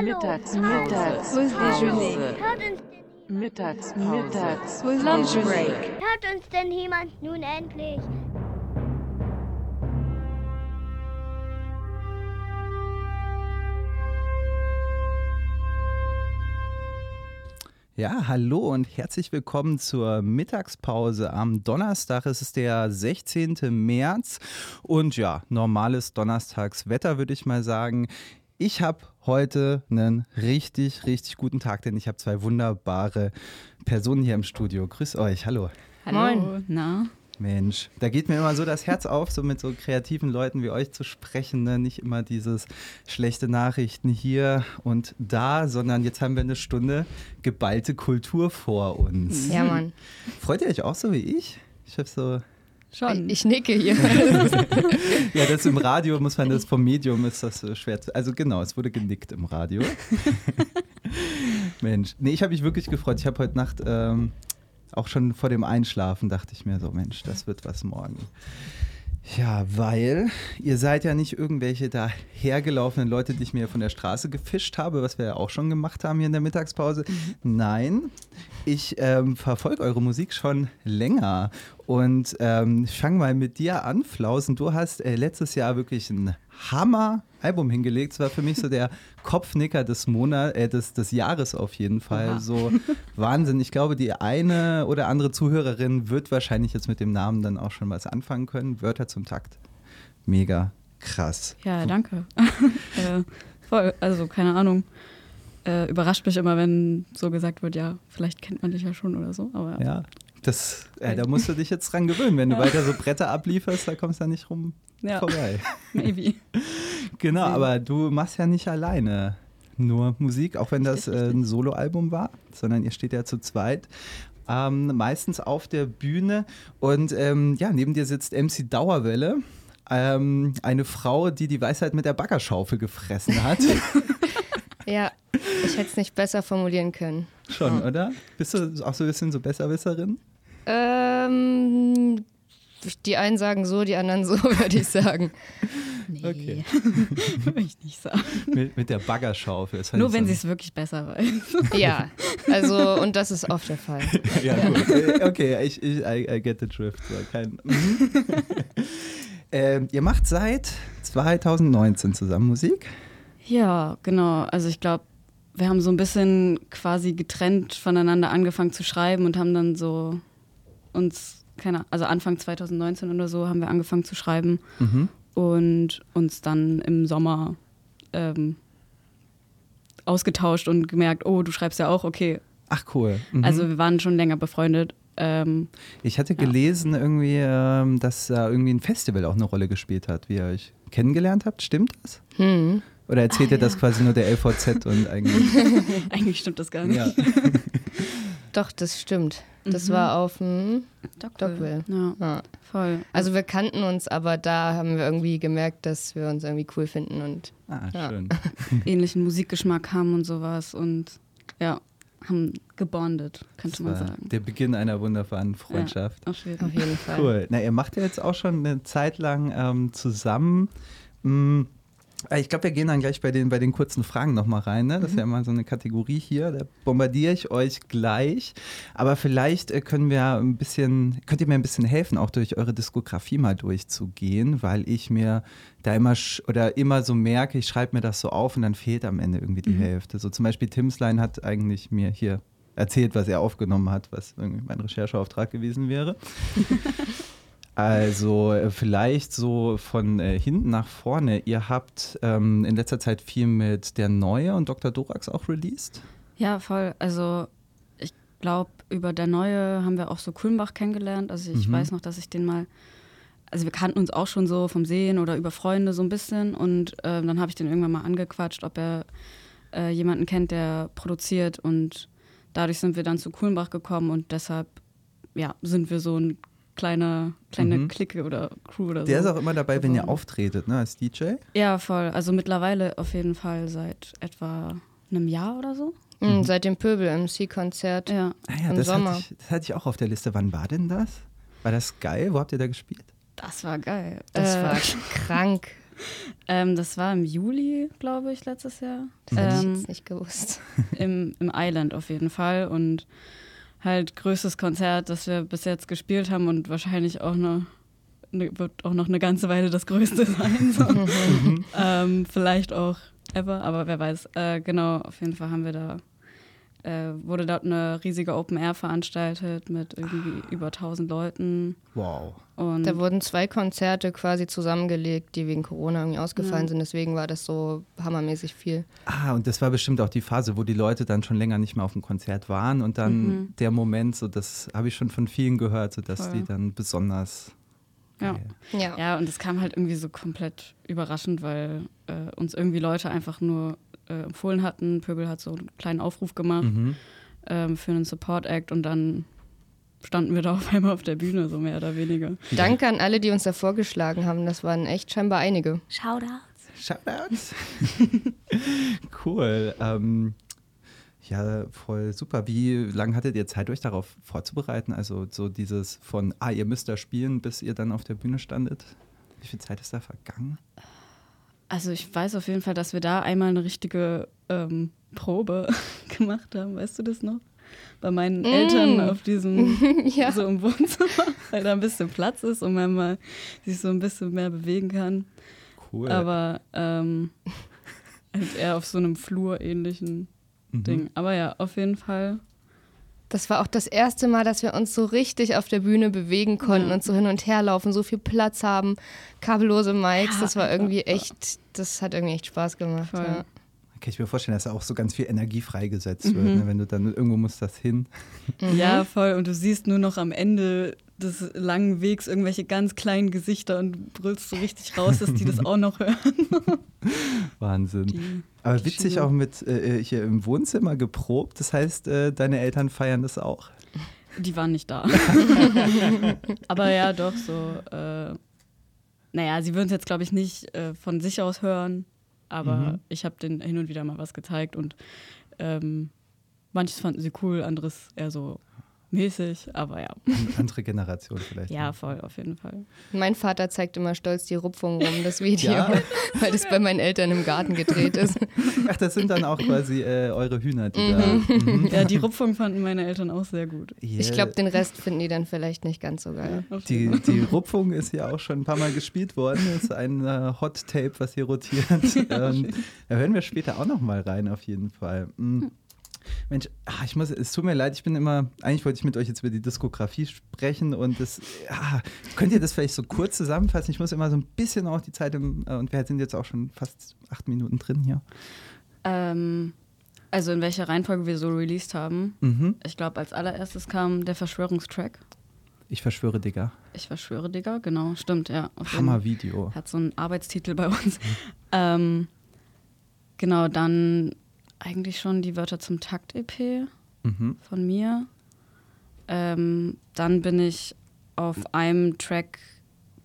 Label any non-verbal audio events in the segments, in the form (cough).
Mittags, mittags, Déjeuner. Hört uns denn, Mittags, mittags, Lunch break. hört uns denn jemand nun endlich? Ja, hallo und herzlich willkommen zur Mittagspause am Donnerstag. Es ist der 16. März und ja, normales Donnerstagswetter würde ich mal sagen. Ich habe heute einen richtig, richtig guten Tag, denn ich habe zwei wunderbare Personen hier im Studio. Grüß euch, hallo. Hallo. Moin. Na? Mensch, da geht mir immer so das Herz auf, so mit so kreativen Leuten wie euch zu sprechen. Ne? Nicht immer dieses schlechte Nachrichten hier und da, sondern jetzt haben wir eine Stunde geballte Kultur vor uns. Ja, Mann. Freut ihr euch auch so wie ich? Ich habe so, Schon. Ich nicke hier. (laughs) ja, das im Radio muss man das vom Medium ist das so schwer. zu- Also genau, es wurde genickt im Radio. (laughs) Mensch, nee, ich habe mich wirklich gefreut. Ich habe heute Nacht ähm, auch schon vor dem Einschlafen dachte ich mir so, Mensch, das wird was morgen. Ja, weil ihr seid ja nicht irgendwelche dahergelaufenen Leute, die ich mir von der Straße gefischt habe, was wir ja auch schon gemacht haben hier in der Mittagspause. Nein, ich ähm, verfolge eure Musik schon länger und ähm, ich fange mal mit dir an, Flausen. Du hast äh, letztes Jahr wirklich ein Hammer-Album hingelegt. Es war für mich so der (laughs) Kopfnicker des Monats, äh, des, des Jahres auf jeden Fall. Oha. So Wahnsinn. Ich glaube, die eine oder andere Zuhörerin wird wahrscheinlich jetzt mit dem Namen dann auch schon was anfangen können. Wörter zum Takt. Mega krass. Ja, danke. (laughs) äh, voll, also keine Ahnung. Äh, überrascht mich immer, wenn so gesagt wird, ja, vielleicht kennt man dich ja schon oder so. Aber Ja. Das, äh, da musst du dich jetzt dran gewöhnen. Wenn du weiter so Bretter ablieferst, da kommst du da nicht rum Ja. vorbei. (laughs) maybe. Genau, aber du machst ja nicht alleine nur Musik, auch wenn das äh, ein Soloalbum war, sondern ihr steht ja zu zweit. Ähm, meistens auf der Bühne und ähm, ja, neben dir sitzt MC Dauerwelle, ähm, eine Frau, die die Weisheit mit der Baggerschaufel gefressen hat. (laughs) ja, ich hätte es nicht besser formulieren können. Schon, oder? Bist du auch so ein bisschen so Besserwisserin? Ähm, die einen sagen so, die anderen so, (laughs) würde ich sagen. Nee, Okay. (laughs) würde ich nicht sagen. Mit, mit der Baggerschaufel. Das Nur wenn sie es wirklich besser weiß. (laughs) Ja, also, und das ist oft der Fall. Ja, gut. Äh, Okay, ich, ich I, I get the drift. So, kein, ähm, ihr macht seit 2019 zusammen Musik. Ja, genau. Also ich glaube, wir haben so ein bisschen quasi getrennt voneinander angefangen zu schreiben und haben dann so uns, keine Ahnung, also Anfang 2019 oder so haben wir angefangen zu schreiben Mhm. und uns dann im Sommer ähm, ausgetauscht und gemerkt, oh, du schreibst ja auch, okay. Ach cool. Mhm. Also wir waren schon länger befreundet. Ähm, ich hatte ja. gelesen irgendwie, ähm, dass da irgendwie ein Festival auch eine Rolle gespielt hat, wie ihr euch kennengelernt habt. Stimmt das? Hm. Oder erzählt ihr das quasi nur der LVZ und (laughs) eigentlich? eigentlich stimmt das gar nicht. ja. Doch, das stimmt. Das Mhm. war auf dem Dockville. Ja, Ja. voll. Also wir kannten uns, aber da haben wir irgendwie gemerkt, dass wir uns irgendwie cool finden und Ah, Ja. schön. (laughs) ähnlichen Musikgeschmack haben und sowas und ja, haben gebondet, könnte Das man war sagen. der Beginn einer wunderbaren Freundschaft. Auf jeden auf jeden Fall. Cool. Na, ihr macht ja jetzt auch schon eine Zeit lang ähm, zusammen. Mm, äh, Ich glaube, wir gehen dann gleich bei den, bei den kurzen Fragen nochmal rein. Ne? Das ist ja immer so eine Kategorie hier. Da bombardiere ich euch gleich. Aber vielleicht äh, können wir ein bisschen, könnt ihr mir ein bisschen helfen, auch durch eure Diskografie mal durchzugehen, weil ich mir da immer oder immer so merke, ich schreibe mir das so auf und dann fehlt am Ende irgendwie die Hälfte. So zum Beispiel Timsline hat eigentlich mir hier erzählt, was er aufgenommen hat, was irgendwie mein Rechercheauftrag gewesen wäre. (laughs) Also äh, vielleicht so von äh, hinten nach vorne. Ihr habt ähm, in letzter Zeit viel mit der Neue und Dr. Dorax auch released. Ja, voll. Also ich glaube, über der Neue haben wir auch so Kulmbach kennengelernt. Also ich Mhm. weiß noch, dass ich den mal, also wir kannten uns auch schon so vom Sehen oder über Freunde so ein bisschen. Und ähm, dann habe ich den irgendwann mal angequatscht, ob er äh, jemanden kennt, der produziert. Und dadurch sind wir dann zu Kulmbach gekommen und deshalb, ja, sind wir so ein kleiner, kleine Mhm. Clique oder Crew oder Der so. ist auch immer dabei, wenn ihr geworden. auftretet, ne, als DJ. Ja, voll. Also mittlerweile auf jeden Fall seit etwa einem Jahr oder so. Mhm, seit dem Pöbel-MC-Konzert Ja. Ah ja, im das Sommer. hatte, ich, das hatte ich auch auf der Liste. Wann war denn das? War das geil? Wo habt ihr da gespielt? Das war geil. Das Äh, war krank. (laughs) Ähm, das war im Juli, glaube ich, letztes Jahr. Das hätte ich Ähm, jetzt nicht gewusst. im, Im Island auf jeden Fall. Und halt größtes Konzert, das wir bis jetzt gespielt haben und wahrscheinlich auch noch ne, wird auch noch eine ganze Weile das größte (laughs) sein. So. ähm, vielleicht auch ever, aber wer weiß. Äh, genau, auf jeden Fall haben wir da, äh, wurde dort eine riesige Open Air veranstaltet mit irgendwie über 1000 Leuten. Wow. Und Da wurden zwei Konzerte quasi zusammengelegt, die wegen Corona irgendwie ausgefallen Ja. sind. Deswegen war das so hammermäßig viel. Ah, und das war bestimmt auch die Phase, wo die Leute dann schon länger nicht mehr auf dem Konzert waren und dann Mhm. der Moment, so das habe ich schon von vielen gehört, so dass Voll. die dann besonders Ja. Ja. Ja, und es kam halt irgendwie so komplett überraschend, weil äh, uns irgendwie Leute einfach nur äh, empfohlen hatten. Pöbel hat so einen kleinen Aufruf gemacht Mhm. ähm, für einen Support-Act und dann standen wir da (laughs) auf einmal auf der Bühne, so mehr oder weniger. Danke an alle, die uns da vorgeschlagen haben. Das waren echt scheinbar einige. Shoutouts. Shoutouts. (laughs) cool. Ähm, ja, voll super. Wie lange hattet ihr Zeit, euch darauf vorzubereiten? Also so dieses von, ah, ihr müsst da spielen, bis ihr dann auf der Bühne standet? Wie viel Zeit ist da vergangen? Also ich weiß auf jeden Fall, dass wir da einmal eine richtige ähm, Probe (laughs) gemacht haben, weißt du das noch? Bei meinen Eltern auf diesem, (laughs) Ja. so im Wohnzimmer, (laughs) weil da ein bisschen Platz ist und man mal sich so ein bisschen mehr bewegen kann. Cool. Aber ähm, halt eher auf so einem Flur-ähnlichen Mhm. Ding. Aber ja, auf jeden Fall. Das war auch das erste Mal, dass wir uns so richtig auf der Bühne bewegen konnten und so hin und her laufen, so viel Platz haben, kabellose Mics. Ja, das war irgendwie echt, das hat irgendwie echt Spaß gemacht. Voll. Ja. Kann ich mir vorstellen, dass da auch so ganz viel Energie freigesetzt Mhm. wird, ne? wenn du dann irgendwo muss das hin. Ja, voll. Und du siehst nur noch am Ende des langen Wegs irgendwelche ganz kleinen Gesichter und brüllst so richtig raus, dass die das auch noch hören. (laughs) Wahnsinn. Die- Aber witzig Schiene. auch mit äh, hier im Wohnzimmer geprobt. Das heißt, äh, deine Eltern feiern das auch. Die waren nicht da. (laughs) Aber ja, doch, so. Äh, naja, sie würden es jetzt, glaube ich, nicht äh, von sich aus hören. Aber Mhm. ich habe denen hin und wieder mal was gezeigt und ähm, manches fanden sie cool, anderes eher so mäßig. Aber ja, Andere Generation vielleicht. ja, ne? voll, auf jeden Fall. Mein Vater zeigt immer stolz die Rupfung rum, das Video, Ja? (laughs) weil das bei meinen Eltern im Garten gedreht ist. Ach, das sind dann auch quasi äh, eure Hühner, die Mhm. da. Mhm. Ja, die Rupfung fanden meine Eltern auch sehr gut. Ich Yeah. glaube, den Rest finden die dann vielleicht nicht ganz so geil. Die, die Rupfung ist ja auch schon ein paar Mal gespielt worden. Das ist ein äh, Hot Tape, was hier rotiert. (laughs) ähm, da hören wir später auch noch mal rein, auf jeden Fall. Mm. Mensch, ah, ich muss, es tut mir leid, ich bin immer, eigentlich wollte ich mit euch jetzt über die Diskografie sprechen und das, ah, könnt ihr das vielleicht so kurz zusammenfassen? Ich muss immer so ein bisschen auch die Zeit im, äh, und wir sind jetzt auch schon fast acht Minuten drin hier. Ähm, also in welcher Reihenfolge wir so released haben. Mhm. Ich glaube, als allererstes kam der Verschwörungstrack. Ich verschwöre, Digga. Ich verschwöre, Digga, genau, stimmt, ja. auf jeden- Hammer-Video. Hat so einen Arbeitstitel bei uns. (laughs) ähm, genau, dann eigentlich schon die Wörter zum Takt-EP Mhm. von mir. Ähm, dann bin ich auf einem Track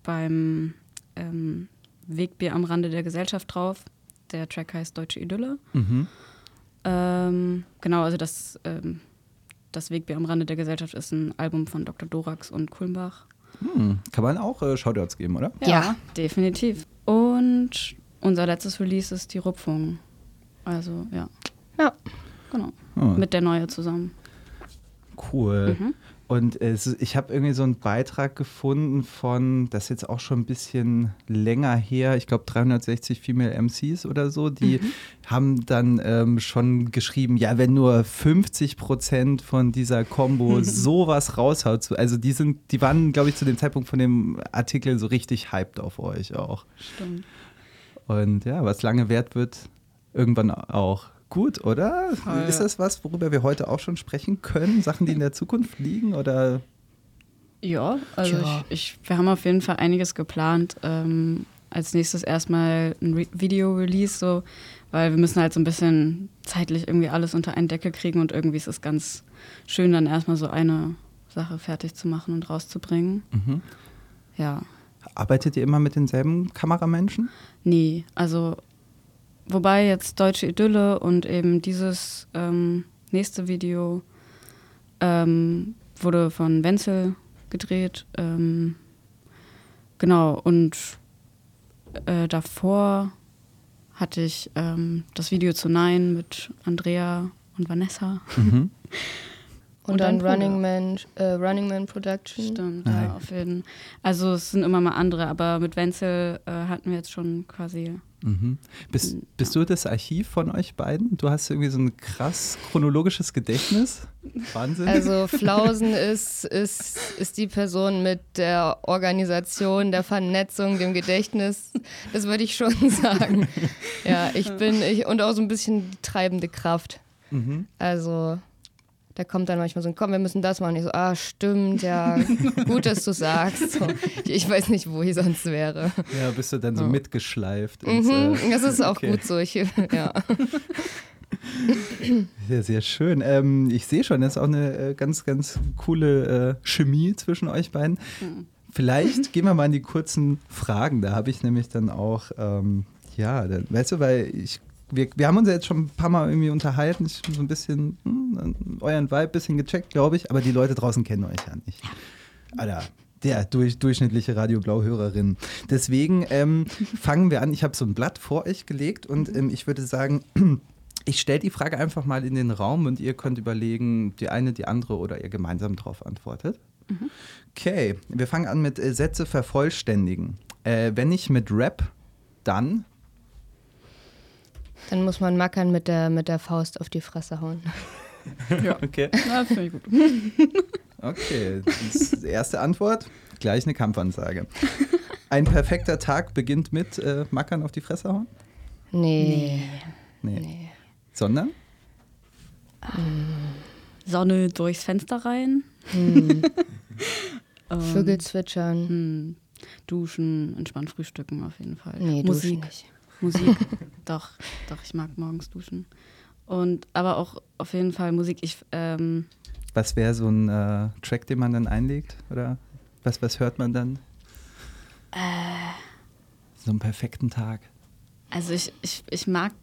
beim ähm, Wegbier am Rande der Gesellschaft drauf. Der Track heißt Deutsche Idylle. Mhm. Ähm, genau, also das, ähm, das Wegbier am Rande der Gesellschaft ist ein Album von Dr. Dorax und Kulmbach. Hm. Kann man auch äh, Shoutouts geben, oder? Ja. definitiv. Und unser letztes Release ist die Rupfung. Also, ja. Ja. Genau. Oh, Mit der Neue zusammen. cool. Mhm. Und es, ich habe irgendwie so einen Beitrag gefunden von, das ist jetzt auch schon ein bisschen länger her, ich glaube 360 Female MCs oder so, die haben dann ähm, schon geschrieben, ja, wenn nur 50 Prozent von dieser Combo (laughs) sowas raushaut, so- also die sind, die waren, glaube ich, zu dem Zeitpunkt von dem Artikel so richtig hyped auf euch auch. Stimmt. Und ja, was lange wert wird, irgendwann auch. Gut, oder? Voll. Ist das was, worüber wir heute auch schon sprechen können? Sachen, die in der Zukunft liegen? Oder Ja, also Tja. Ich, ich, wir haben auf jeden Fall einiges geplant. Ähm, als nächstes erstmal ein Re Video-Release, so, weil wir müssen halt so ein bisschen zeitlich irgendwie alles unter einen Deckel kriegen und irgendwie ist es ganz schön, dann erstmal so eine Sache fertig zu machen und rauszubringen. Mhm. Ja, arbeitet ihr immer mit denselben Kameramenschen? nee, also wobei jetzt Deutsche Idylle und eben dieses ähm, nächste Video ähm, wurde von Wenzel gedreht. Ähm, genau, und äh, davor hatte ich ähm, das Video zu Nein mit Andrea und Vanessa. Mhm. (laughs) Und, Und dann Bruder. Running Man, äh, Running Man Production. Stimmt, Ah, ja. ja, auf jeden Also es sind immer mal andere, aber mit Wenzel äh, hatten wir jetzt schon quasi. Mhm. Bist, bist du das Archiv von euch beiden? Du hast irgendwie so ein krass chronologisches Gedächtnis. Wahnsinn. Also (laughs) Flausen ist, ist, ist die Person mit der Organisation, der Vernetzung, dem Gedächtnis. Das würde ich schon (laughs) sagen. Ja, ich bin ich und auch so ein bisschen die treibende Kraft. mhm. Also da kommt dann manchmal so, komm, wir müssen das machen. Ich so, ah, stimmt, ja, (laughs) gut, dass du sagst. So, ich, ich weiß nicht, wo ich sonst wäre. Ja, bist du dann so Ja. mitgeschleift. ins, Mhm, äh, das ist auch okay. gut so. Ich, ja. (laughs) Sehr, sehr schön. Ähm, ich sehe schon, das ist auch eine äh, ganz, ganz coole äh, Chemie zwischen euch beiden. Vielleicht (laughs) gehen wir mal in die kurzen Fragen. Da habe ich nämlich dann auch, ähm, ja, dann, weißt du, weil ich, wir, wir haben uns ja jetzt schon ein paar Mal irgendwie unterhalten, ich so ein bisschen hm, euren Vibe ein bisschen gecheckt, glaube ich, aber die Leute draußen kennen euch ja nicht. Alter, der durch, durchschnittliche Radio Blau-Hörerin. Deswegen ähm, (laughs) fangen wir an. Ich habe so ein Blatt vor euch gelegt und ähm, ich würde sagen, (clears throat) ich stelle die Frage einfach mal in den Raum und ihr könnt überlegen, die eine, die andere oder ihr gemeinsam darauf antwortet. Okay, wir fangen an mit äh, Sätze vervollständigen. Äh, wenn nicht mit Rap, dann Dann muss man Mackern mit der, mit der Faust auf die Fresse hauen. (laughs) Okay. Ja, finde ich gut. (laughs) Okay, das ist die erste Antwort. Gleich eine Kampfansage. Ein perfekter Tag beginnt mit äh, Mackern auf die Fresse hauen? Nee. Nee. nee. Sondern? Sonne durchs Fenster rein. Hm. (laughs) Ähm, Vögel zwitschern. hm, duschen, entspannt frühstücken auf jeden Fall. Nee, Musik. duschen nicht. Musik. (laughs) doch, doch, ich mag morgens duschen. Und aber auch auf jeden Fall Musik. Ich, ähm, Was wäre so ein äh, Track, den man dann einlegt? Oder was, was hört man dann? So einen perfekten Tag. also ich, ich, ich mag,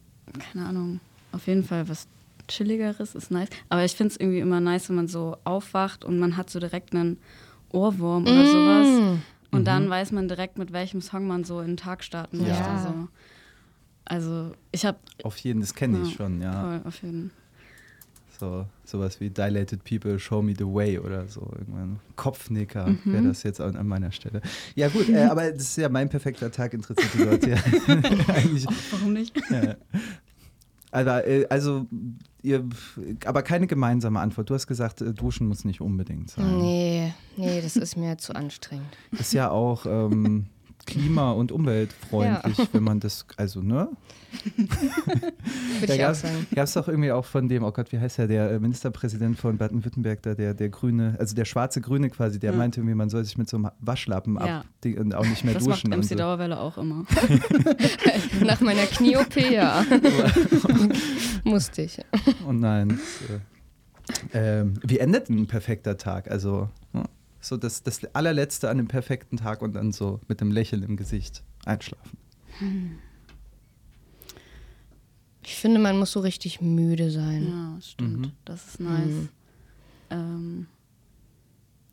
keine Ahnung, auf jeden Fall was Chilligeres ist nice. Aber ich finde es irgendwie immer nice, wenn man so aufwacht und man hat so direkt einen Ohrwurm oder sowas. Und dann weiß man direkt, mit welchem Song man so in den Tag starten möchte. Ja. So. Also ich habe Auf jeden, das kenne ich Ja, schon, ja. voll auf jeden So, sowas wie Dilated People, Show Me the Way oder so. Irgendwann. Kopfnicker wäre das jetzt an, an meiner Stelle. Ja, gut, äh, aber das ist ja mein perfekter Tag, interessiert die Leute ja (laughs) (laughs) eigentlich. Warum nicht? Ja. Aber, äh, also, ihr, aber keine gemeinsame Antwort. Du hast gesagt, äh, duschen muss nicht unbedingt sein. Nee, nee, das ist mir zu anstrengend. Ist ja auch ähm, (laughs) klima- (laughs) und umweltfreundlich, wenn man das, also, ne? (laughs) Da gab es doch irgendwie auch von dem, oh Gott, wie heißt der, der äh, Ministerpräsident von Baden-Württemberg, da, der, der Grüne, also der schwarze Grüne quasi, der Ja. meinte irgendwie, man soll sich mit so einem Waschlappen Ja. ab und auch nicht mehr Das macht duschen. und MC so. Dauerwelle auch immer. (laughs) Nach meiner Knie-OP, ja. Musste ich. Oh nein. Das, äh, ähm, wie endet ein perfekter Tag? Also, ja, so das, das allerletzte an einem perfekten Tag und dann so mit einem Lächeln im Gesicht einschlafen. Ich finde, man muss so richtig müde sein. Ja, stimmt. Mhm. Das ist nice. Mhm. Ähm,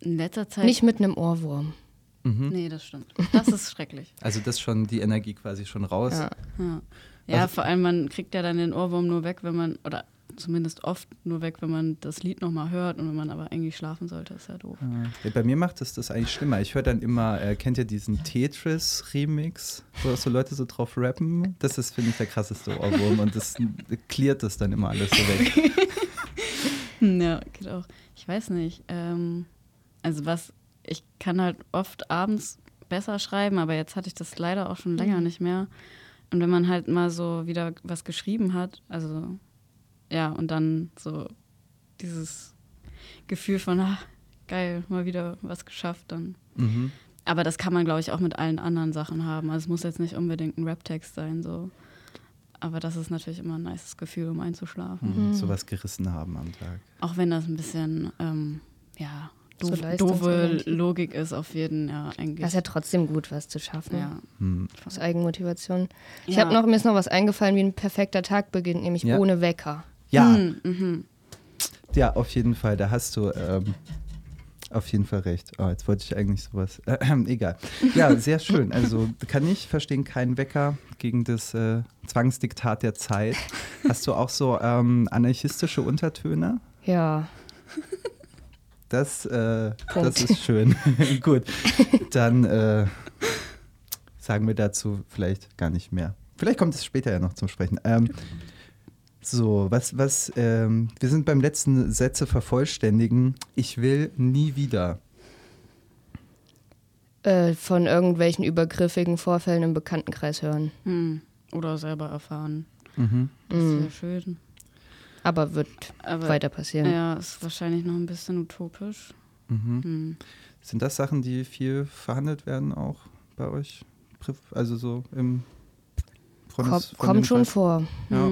in letzter Zeit. Nicht mit einem Ohrwurm. Mhm. Nee, das stimmt. Das ist schrecklich. (laughs) Also das schon die Energie quasi schon raus. Ja. Ja. ja, Also- vor allem, man kriegt ja dann den Ohrwurm nur weg, wenn man, oder zumindest oft nur weg, wenn man das Lied nochmal hört und wenn man aber eigentlich schlafen sollte, ist ja doof. Ja, bei mir macht es das eigentlich schlimmer. Ich höre dann immer, äh, kennt ihr diesen Tetris-Remix, wo so Leute so drauf rappen? Das ist, finde ich, der krasseste Ohrwurm und das klärt das dann immer alles so weg. (laughs) Ja, geht auch. Ich weiß nicht. Ähm, also was, ich kann halt oft abends besser schreiben, aber jetzt hatte ich das leider auch schon länger nicht mehr. Und wenn man halt mal so wieder was geschrieben hat, also ja, und dann so dieses Gefühl von, ah, geil, mal wieder was geschafft, dann. Mhm. Aber das kann man, glaube ich, auch mit allen anderen Sachen haben. Also es muss jetzt nicht unbedingt ein Rap-Text sein, so. Aber das ist natürlich immer ein nices Gefühl, um einzuschlafen. Mhm. Sowas gerissen haben am Tag. Auch wenn das ein bisschen, ähm, ja, So doof, doofe leistungsorientiert. Logik ist auf jeden, ja, eigentlich. Das ist ja trotzdem gut, was zu schaffen. ja. Hm. Aus Eigenmotivation. Ich Ja. habe noch, mir ist noch was eingefallen, wie ein perfekter Tag beginnt, nämlich Ja. ohne Wecker. Ja, Hm, mhm. ja, auf jeden Fall. Da hast du, ähm, auf jeden Fall recht. Oh, jetzt wollte ich eigentlich sowas. Äh, (clears throat) egal. Ja, sehr schön. Also kann ich verstehen, kein Wecker gegen das äh, Zwangsdiktat der Zeit. Hast du auch so ähm, anarchistische Untertöne? Ja. Das, äh, das ist schön. (laughs) Gut. Dann äh, sagen wir dazu vielleicht gar nicht mehr. Vielleicht kommt es später ja noch zum Sprechen. Ähm, so, was, was, ähm, wir sind beim letzten Sätze vervollständigen. Ich will nie wieder. Äh, von irgendwelchen übergriffigen Vorfällen im Bekanntenkreis hören. Hm. Oder selber erfahren. Mhm. Das ist Mhm. ja schön. Aber wird Aber weiter passieren. ja, ist wahrscheinlich noch ein bisschen utopisch. Mhm. Hm. Sind das Sachen, die viel verhandelt werden auch bei euch? Also so im Freundes- Kommt, kommt schon vor. Ja.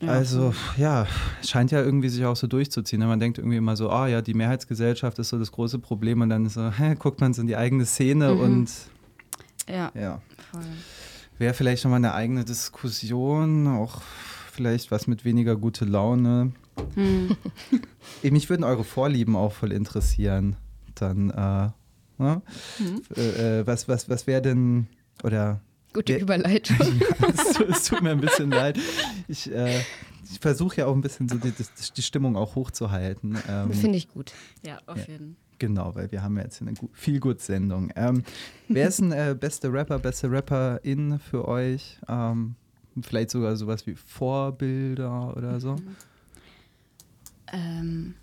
Hm. Ja, Also ja, es scheint ja irgendwie sich auch so durchzuziehen. ne? Man denkt irgendwie immer so, ah ja, die Mehrheitsgesellschaft ist so das große Problem und dann so, (laughs) hä, guckt man so in die eigene Szene Mhm. und Ja, ja, wäre vielleicht nochmal eine eigene Diskussion, auch vielleicht was mit weniger gute Laune. Hm. (laughs) Mich würden eure Vorlieben auch voll interessieren. Dann, äh, ne? Mhm. äh, äh, was, was, was wäre denn, oder Gute (laughs) Ja. Überleitung. es, tut- es tut mir ein bisschen leid. Ich, äh, ich versuche ja auch ein bisschen so die, die, die Stimmung auch hochzuhalten. Ähm, Finde ich gut. Ja, auf Ja. jeden Genau, weil wir haben ja jetzt eine viel gut Sendung. Ähm, wer ist ein äh, beste Rapper, beste Rapperin für euch? Ähm, vielleicht sogar sowas wie Vorbilder oder so? Ähm,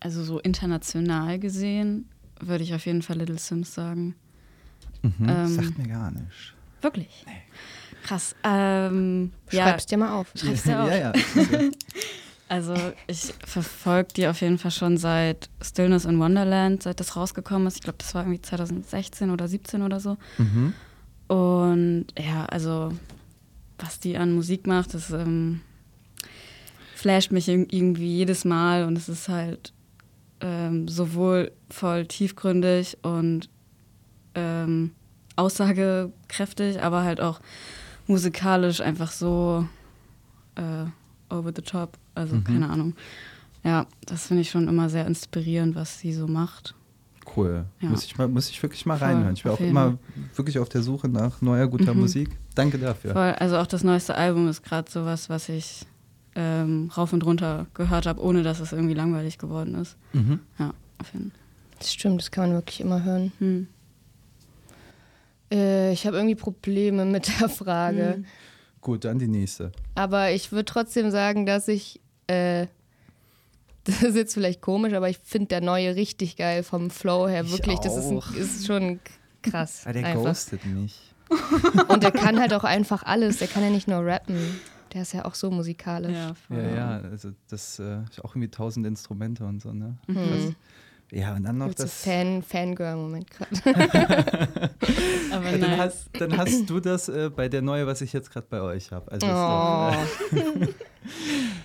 also so international gesehen würde ich auf jeden Fall Little Sims sagen. Mhm. Ähm, Sagt mir gar nicht. Wirklich? Krass. Ähm, ja, Schreib's dir mal auf. schreib's dir (laughs) auf. ja, ja. (laughs) Also ich verfolge die auf jeden Fall schon seit Stillness in Wonderland, seit das rausgekommen ist. Ich glaube, das war irgendwie 2016 oder 17 oder so. mhm. Und ja, also was die an Musik macht, das ähm, flasht mich irg- irgendwie jedes Mal und es ist halt ähm, sowohl voll tiefgründig und ähm, aussagekräftig, aber halt auch musikalisch einfach so äh, over the top. Also Mhm. keine Ahnung. Ja, das finde ich schon immer sehr inspirierend, was sie so macht. Cool. Ja. Muss, ich mal, muss ich wirklich mal Voll, reinhören. Ich bin auch immer wirklich auf der Suche nach neuer, guter Mhm. Musik. Danke dafür. Voll, also auch das neueste Album ist gerade sowas, was ich ähm, rauf und runter gehört habe, ohne dass es irgendwie langweilig geworden ist. Mhm. Ja, auf jeden Fall. Das stimmt, das kann man wirklich immer hören. Hm. Äh, ich habe irgendwie Probleme (laughs) mit der Frage. Hm. Gut, dann die nächste. Aber ich würde trotzdem sagen, dass ich. Äh, (laughs) das ist jetzt vielleicht komisch, aber ich finde der neue richtig geil vom Flow her. Ich Wirklich, das ist, ein, ist schon krass. Ah, der einfach. ghostet mich. (laughs) Und der kann halt auch einfach alles. Der kann ja nicht nur rappen. Der ist ja auch so musikalisch. Ja. Ja, ja, also das äh, ist auch irgendwie tausend Instrumente und so, ne? Mhm. Hm. Ja, und dann noch das. Fan, Fangirl-Moment gerade. (laughs) Aber Ja, dann, nice. hast, dann hast du das äh, bei der neue, was ich jetzt gerade bei euch habe. Also Oh,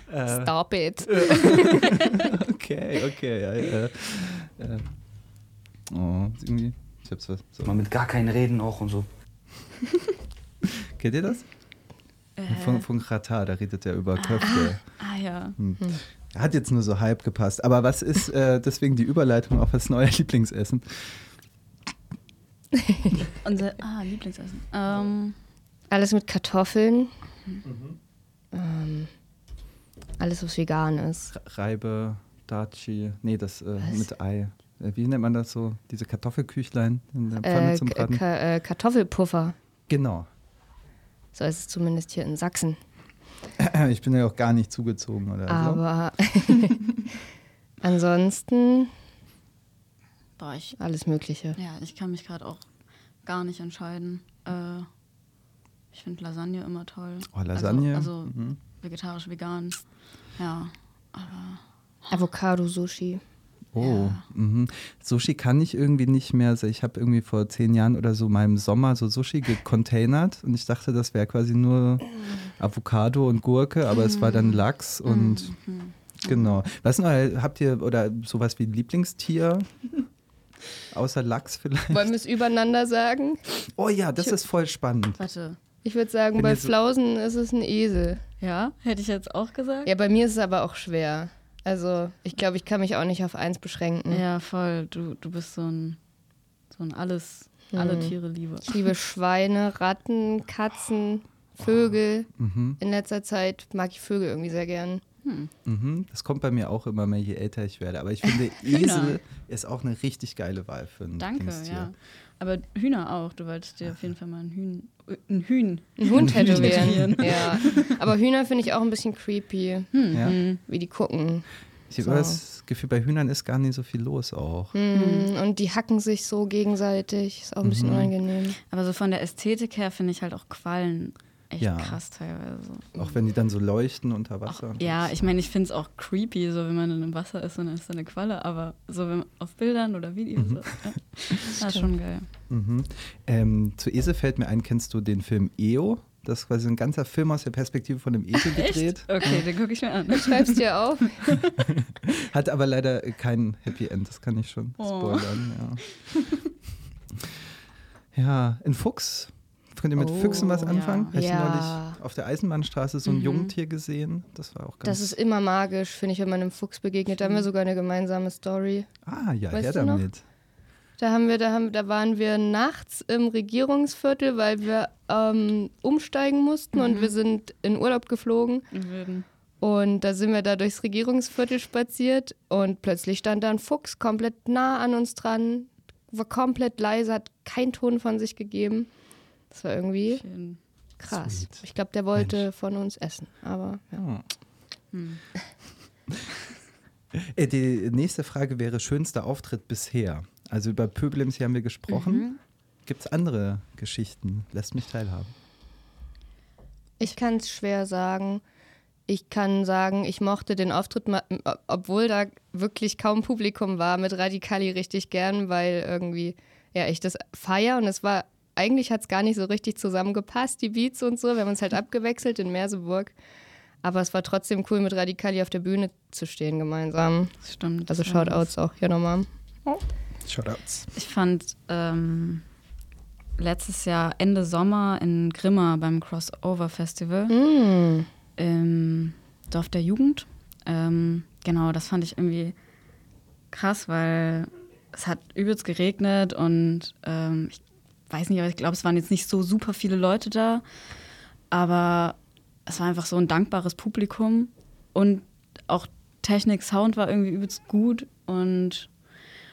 doch, (laughs) äh, stop it. (laughs) okay, okay. Ja, äh, äh, oh, irgendwie. Ich hab's was. So. Mal mit gar keinen Reden auch und so. Kennt ihr das? Von, von Kratar, da redet er über Köfte. Ah ja. Hm. Hat jetzt nur so halb gepasst. Aber was ist äh, deswegen die Überleitung auf das neue (laughs) Lieblingsessen? (laughs) Unser ah, Lieblingsessen. Ähm, Alles mit Kartoffeln. Ähm, alles, was vegan ist. Reibe, Daci, nee, das äh, mit Ei. Äh, Wie nennt man das so? Diese Kartoffelküchlein in der Pfanne Äh, zum Braten? Ka äh, Kartoffelpuffer. Genau. So ist es zumindest hier in Sachsen. (clears throat) Ich bin ja auch gar nicht zugezogen oder so. Aber (laughs) ansonsten boah, ich, alles Mögliche. ja, ich kann mich gerade auch gar nicht entscheiden. Äh, ich finde Lasagne immer toll. Oh, Lasagne. Also, also mhm. vegetarisch, vegan. Ja. Avocado-Sushi. Oh, Ja. mhm. Sushi kann ich irgendwie nicht mehr. Also ich habe irgendwie vor zehn Jahren oder so im Sommer so Sushi gecontainert und ich dachte, das wäre quasi nur (clears throat) Avocado und Gurke, aber es war dann Lachs und genau. Was noch, habt ihr oder sowas wie Lieblingstier? (laughs) Außer Lachs vielleicht? Wollen wir es übereinander sagen? Oh ja, das ist voll spannend. Warte. Ich würde sagen, Wenn bei so- Flausen ist es ein Esel. Ja, hätte ich jetzt auch gesagt. Ja, bei mir ist es aber auch schwer. Also ich glaube, ich kann mich auch nicht auf eins beschränken. Ja, voll. Du, du bist so ein, so ein alles, alle Mhm. Tiere liebe. Ich liebe (laughs) Schweine, Ratten, Katzen, Vögel. Mhm. In letzter Zeit mag ich Vögel irgendwie sehr gern. Mhm. Das kommt bei mir auch immer mehr, je älter ich werde. Aber ich finde, (laughs) Esel ist auch eine richtig geile Wahl für ein Danke, Dingstier. ja. Aber Hühner auch. Du wolltest dir auf jeden Fall mal ein Hühn, ein Hühn. Ein Hund tätowieren. ja. Aber Hühner finde ich auch ein bisschen creepy, Ja. wie die gucken. Ich habe So. das Gefühl, bei Hühnern ist gar nicht so viel los auch. Mhm. Und die hacken sich so gegenseitig. Ist auch ein bisschen Mhm. unangenehm. Aber so von der Ästhetik her finde ich halt auch Quallen echt Ja. krass teilweise. Auch wenn die dann so leuchten unter Wasser. Auch, ja, ich meine, ich finde es auch creepy, so wenn man dann im Wasser ist und dann ist da eine Qualle, aber so wenn man auf Bildern oder Videos, so, ja, das ist schon geil. Mhm. Ähm, zu Esel fällt mir ein, kennst du den Film EO? Das ist quasi ein ganzer Film aus der Perspektive von einem Esel (laughs) gedreht. Okay, den gucke ich mir an. Schreib's dir auf. (laughs) Hat aber leider kein Happy End, das kann ich schon Oh. spoilern. Ja. ja, ein Fuchs. Könnt ihr mit Oh, Füchsen was ja. anfangen? Habe ich Ja. neulich auf der Eisenbahnstraße so ein Mhm. Jungtier gesehen. Das war auch ganz. Das ist immer magisch, finde ich, wenn man einem Fuchs begegnet. Da haben wir sogar eine gemeinsame Story. ah, ja, Weißt her du noch? damit. Da haben wir, da haben, da waren wir nachts im Regierungsviertel, weil wir ähm, umsteigen mussten und wir sind in Urlaub geflogen. Würden. Und da sind wir da durchs Regierungsviertel spaziert und plötzlich stand da ein Fuchs komplett nah an uns dran, war komplett leise, hat keinen Ton von sich gegeben. Das war irgendwie Schön. krass. Sweet. Ich glaube, der wollte Mensch. von uns essen. Aber ja. Ja. Hm. (laughs) Äh, Die nächste Frage wäre schönster Auftritt bisher. Also über Pöblems hier haben wir gesprochen. Mhm. Gibt es andere Geschichten? Lässt mich teilhaben. Ich kann es schwer sagen. Ich kann sagen, ich mochte den Auftritt, obwohl da wirklich kaum Publikum war, mit Radikali richtig gern, weil irgendwie, ja, ich das feier und es war, eigentlich hat es gar nicht so richtig zusammengepasst, die Beats und so. Wir haben uns halt abgewechselt in Merseburg. Aber es war trotzdem cool, mit Radikali auf der Bühne zu stehen gemeinsam. Das stimmt. Also das Shoutouts auch hier nochmal. Shoutouts. Ich fand ähm, letztes Jahr Ende Sommer in Grimma beim Crossover Festival Mm. im Dorf der Jugend. Ähm, genau, das fand ich irgendwie krass, weil es hat übelst geregnet und ähm, ich weiß nicht, aber ich glaube, es waren jetzt nicht so super viele Leute da, aber es war einfach so ein dankbares Publikum. Und auch Technik, Sound war irgendwie übelst gut. Und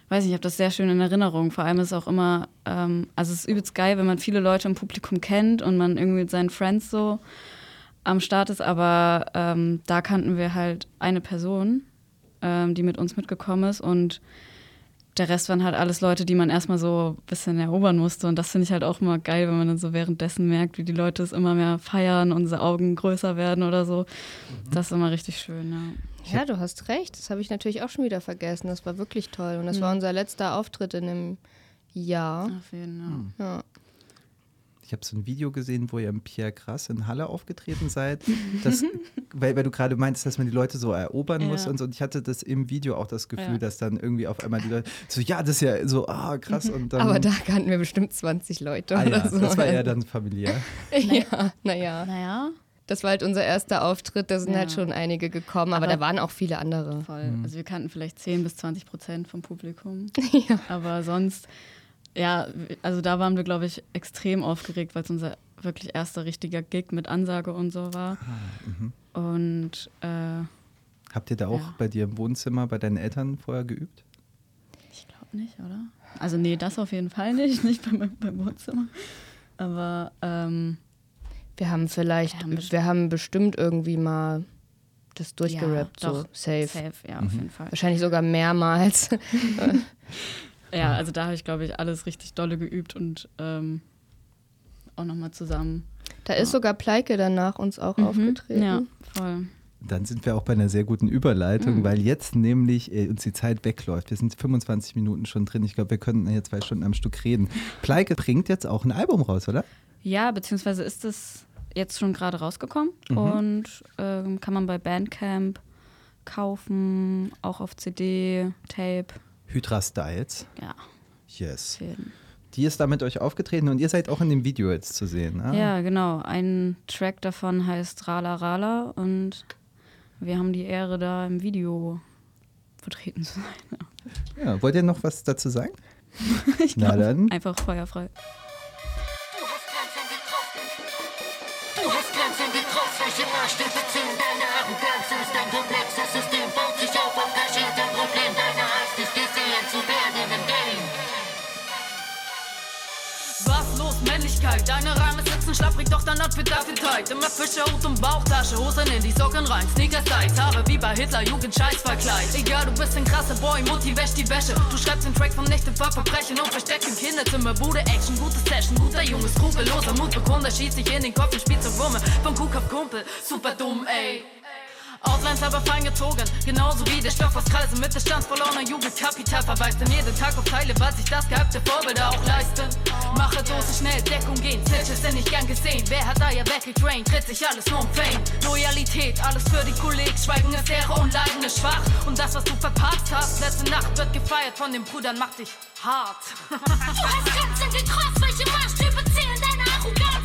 weiß nicht, ich habe das sehr schön in Erinnerung. Vor allem ist es auch immer, ähm, also es ist übelst geil, wenn man viele Leute im Publikum kennt und man irgendwie mit seinen Friends so am Start ist, aber ähm, da kannten wir halt eine Person, ähm, die mit uns mitgekommen ist. Und der Rest waren halt alles Leute, die man erstmal so ein bisschen erobern musste. Und das finde ich halt auch immer geil, wenn man dann so währenddessen merkt, wie die Leute es immer mehr feiern und unsere Augen größer werden oder so. Das ist immer richtig schön, ja. Ja, du hast recht. Das habe ich natürlich auch schon wieder vergessen. Das war wirklich toll. Und das war unser letzter Auftritt in einem Jahr. Auf jeden Fall. Ja. Ich habe so ein Video gesehen, wo ihr im Pierre Krass in Halle aufgetreten seid. Das, (laughs) weil, weil du gerade meintest, dass man die Leute so erobern Ja. muss und so. Und ich hatte das im Video auch das Gefühl, Ja. dass dann irgendwie auf einmal die Leute so, ja, das ist ja so, ah, krass. Und dann, Aber da kannten wir bestimmt 20 Leute ah, oder ja, so. das war eher dann (laughs) familiär. ja, naja. Naja, Das war halt unser erster Auftritt. Da sind Ja. halt schon einige gekommen, aber, Aber- da waren auch viele andere. voll. Also wir kannten vielleicht 10 bis 20 Prozent vom Publikum. (laughs) ja. Aber sonst, ja, also da waren wir, glaube ich, extrem aufgeregt, weil es unser wirklich erster richtiger Gig mit Ansage und so war. Und äh, Habt ihr da auch Ja. bei dir im Wohnzimmer bei deinen Eltern vorher geübt? ich glaube nicht, oder? Also nee, das auf jeden Fall nicht, (laughs) nicht beim, beim Wohnzimmer. Aber ähm, Wir haben vielleicht, Wir haben wir bestimmt- haben, bestimmt irgendwie mal das durchgerappt, Ja, so safe. safe, ja, auf jeden Fall. Wahrscheinlich sogar mehrmals. (laughs) Ja, also da habe ich, glaube ich, alles richtig dolle geübt und ähm, auch nochmal zusammen. Da ist sogar Pleike danach uns auch aufgetreten. Ja, voll. Dann sind wir auch bei einer sehr guten Überleitung, Mhm. weil jetzt nämlich äh, uns die Zeit wegläuft. Wir sind 25 Minuten schon drin. Ich glaube, wir könnten hier zwei Stunden am Stück reden. Pleike bringt jetzt auch ein Album raus, oder? Ja, beziehungsweise ist es jetzt schon gerade rausgekommen Mhm. und ähm, kann man bei Bandcamp kaufen, auch auf CD, Tape, Hydra Styles. ja, Yes. Fäden. Die ist da mit euch aufgetreten und ihr seid auch in dem Video jetzt zu sehen. Ne? Ja, genau. Ein Track davon heißt Rala Rala und wir haben die Ehre, da im Video vertreten zu sein. Ja, wollt ihr noch was dazu sagen? (laughs) Ich Na glaub, dann. Einfach feuerfrei. Du hast Grenzen getroffen. Du hast Grenzen getroffen. Welche Maßstäbe zählen? Deine Arroganz ist ein komplexes System. Baut los, Männlichkeit? Deine Reime sitzen schlapprig, doch dein Outfit dafür tight. Immer Fischerhut und Bauchtasche, Hosen in die Socken rein, Sneakers tight, Haare wie bei Hitler, Jugend Scheißverkleid. Egal, du bist ein krasser Boy, Mutti wäsch die Wäsche. Du schreibst den Track von Nächte, Verbrechen und im Kinderzimmer. Bude, Action, gute Session, guter Junge, skrupelloser Mutbekunder, schießt sich in den Kopf und spielt zum Wumme. Von Kuck auf Kumpel, super dumm, ey. Outlines aber fein gezogen, genauso wie der Stoff aus Kreisen mit der verlorener Jugend Kapital verweist denn jeden Tag auf Teile, weil sich das gehabte Vorbilder auch leisten. Mache Dose schnell, Deckung gehen, Snitches sind nicht gern gesehen. Wer hat da ja weggetraint, dreht sich alles nur um Fame. Loyalität, alles für die Kollegen, Schweigen ist Ehre und Leiden ist schwach. Und das, was du verpasst hast, letzte Nacht wird gefeiert von den Brüdern, macht dich hart. (laughs) Du hast Grenzen gekrossen. Welche Maßstäbe zählen? Deine Arroganz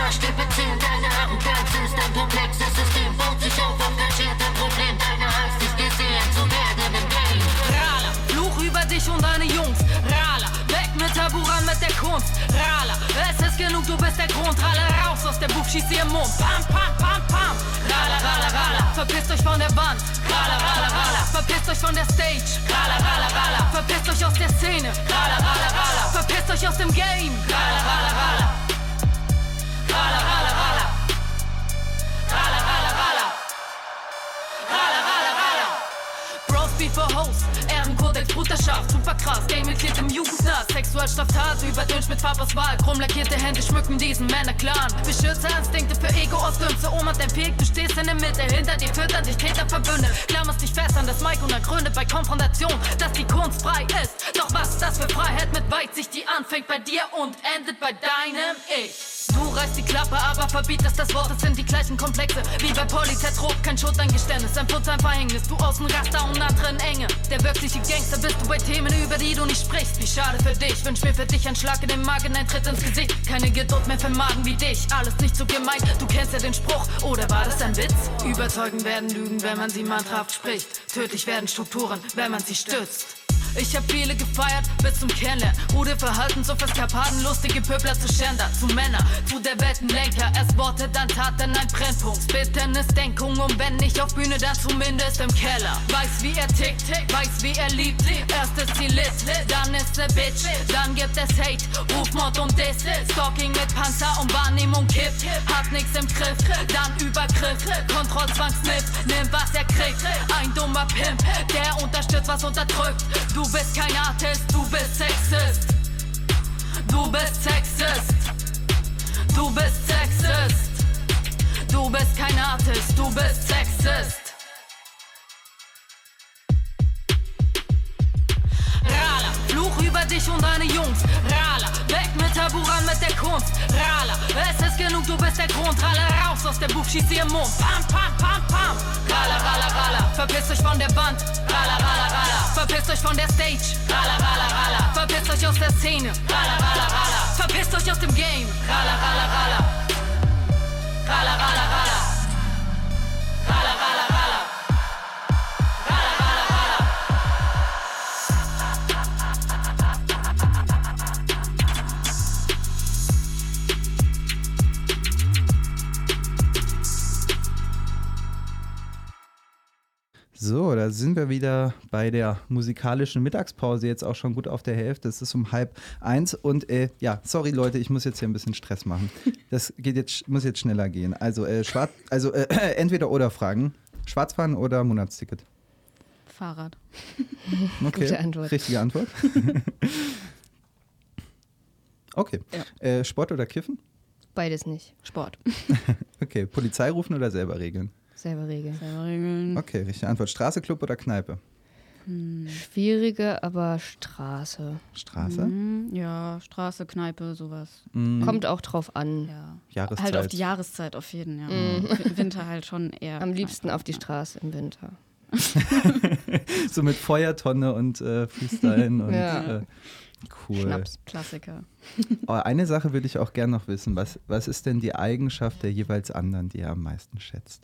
Maßstäbe zählen? Deine Arroganz ist ein komplexes System. Baut sich auf engagiert ein Problem. Deine Angst, nicht gesehen zu werden im Game. Rala, Fluch über dich und deine Jungs. Rala, weg mit Tabu ran mit der Kunst. Rala, es ist genug, du bist der Grund. Rala, raus aus der Buch, schieß ihr im Mund. Pam, pam, pam, pam. Rala, rala, verpisst euch von der Wand. Rala, rala, rala, verpisst euch von der Stage. Rala, rala, rala, verpisst euch aus der Szene. Rala, rala, verpisst euch aus dem Game. Rala, rala, rala. Bruderschaft, super krass, Game-Mitglied im Jugendknast, Sexualstraftat, überdüncht mit Farbauswahl, krumm lackierte Hände schmücken diesen Männerclan. Beschützerinstinkte für Ego aus Dünze, Oma dein Weg, du stehst in der Mitte, hinter dir füttern dich Täter verbündet, klammerst dich fest an das Mic und ergründet bei Konfrontation, dass die Kunst frei ist. Doch was ist das für Freiheit? Mit Weitsicht, die anfängt bei dir und endet bei deinem Ich? Du reißt die Klappe, aber verbietest das Wort, es sind die gleichen Komplexe wie bei Polytetrop, kein Schuldeingeständnis, ein Putz, ein Verhängnis, du außen Raster und anderen Enge. Der wirkliche Gangster bist du bei Themen, über die du nicht sprichst. Wie schade für dich, wünsch mir für dich ein Schlag in den Magen, ein Tritt ins Gesicht. Keine Geduld mehr für Magen wie dich, alles nicht so gemeint, du kennst ja den Spruch, oder war das ein Witz? Überzeugen werden Lügen, wenn man sie mantraft spricht. Tödlich werden Strukturen, wenn man sie stützt. Ich hab viele gefeiert bis zum Kennenlernen. Rude Verhalten, so Eskapaden, lustige Pöbler zu Schänder, zu Männer, zu der Weltenlenker. Erst Worte, dann Taten, ein Brennpunkt. Bitten ist Denkung und wenn nicht auf Bühne, dann zumindest im Keller. Weiß wie er tickt, weiß wie er liebt. Ziel ist, dann ist er Bitch. Dann gibt es Hate, Rufmord und Diss. Stalking mit Panzer und Wahrnehmung kippt. Hat nix im Griff, dann Übergriff. Kontrollzwangssniff, nimm was er kriegt. Ein dummer Pimp, der unterstützt, was unterdrückt. Du bist kein Artist, du bist Sexist. Du bist Sexist. Du bist Sexist. Du bist kein Artist, du bist Sexist. Rala, Fluch über dich und deine Jungs. Rala, Kunst. Rala, es ist genug, du bist der Grund. Rala, raus aus der Buch, schieß ihr im Mund. Pam, pam, pam, pam. Rala, rala, rala, verpisst euch von der Wand. Rala, rala, rala, verpisst euch von der Stage. Rala, rala, rala, verpisst euch aus der Szene. Rala, rala, rala, verpisst euch aus dem Game. Rala, rala. Rala, rala, rala. Rala, sind wir wieder bei der musikalischen Mittagspause, jetzt auch schon gut auf der Hälfte. Es ist um halb eins und äh, ja, sorry Leute, ich muss jetzt hier ein bisschen Stress machen. Das geht jetzt, muss jetzt schneller gehen. Also, äh, schwarz, also äh, entweder oder Fragen. Schwarzfahren oder Monatsticket? Fahrrad. (laughs) Okay, Gute Antwort. richtige Antwort. (laughs) okay, äh, Sport oder Kiffen? Beides nicht. Sport. (laughs) Okay, Polizei rufen oder selber regeln? Selber Regel. Selber regeln. Okay, richtige Antwort. Straße, Club oder Kneipe? Schwierige, aber Straße. Straße? Mhm, ja, Straße, Kneipe, sowas. Mhm. Kommt auch drauf an. Ja. Jahreszeit. Halt auf die Jahreszeit auf jeden, ja. W- Winter halt schon eher. Am liebsten Kneipe, auf die. Straße im Winter. (laughs) so mit Feuertonne und äh, Freestylen und Ja. äh, cool. Schnaps. Klassiker. Aber eine Sache würde ich auch gerne noch wissen. Was, was ist denn die Eigenschaft der jeweils anderen, die ihr am meisten schätzt?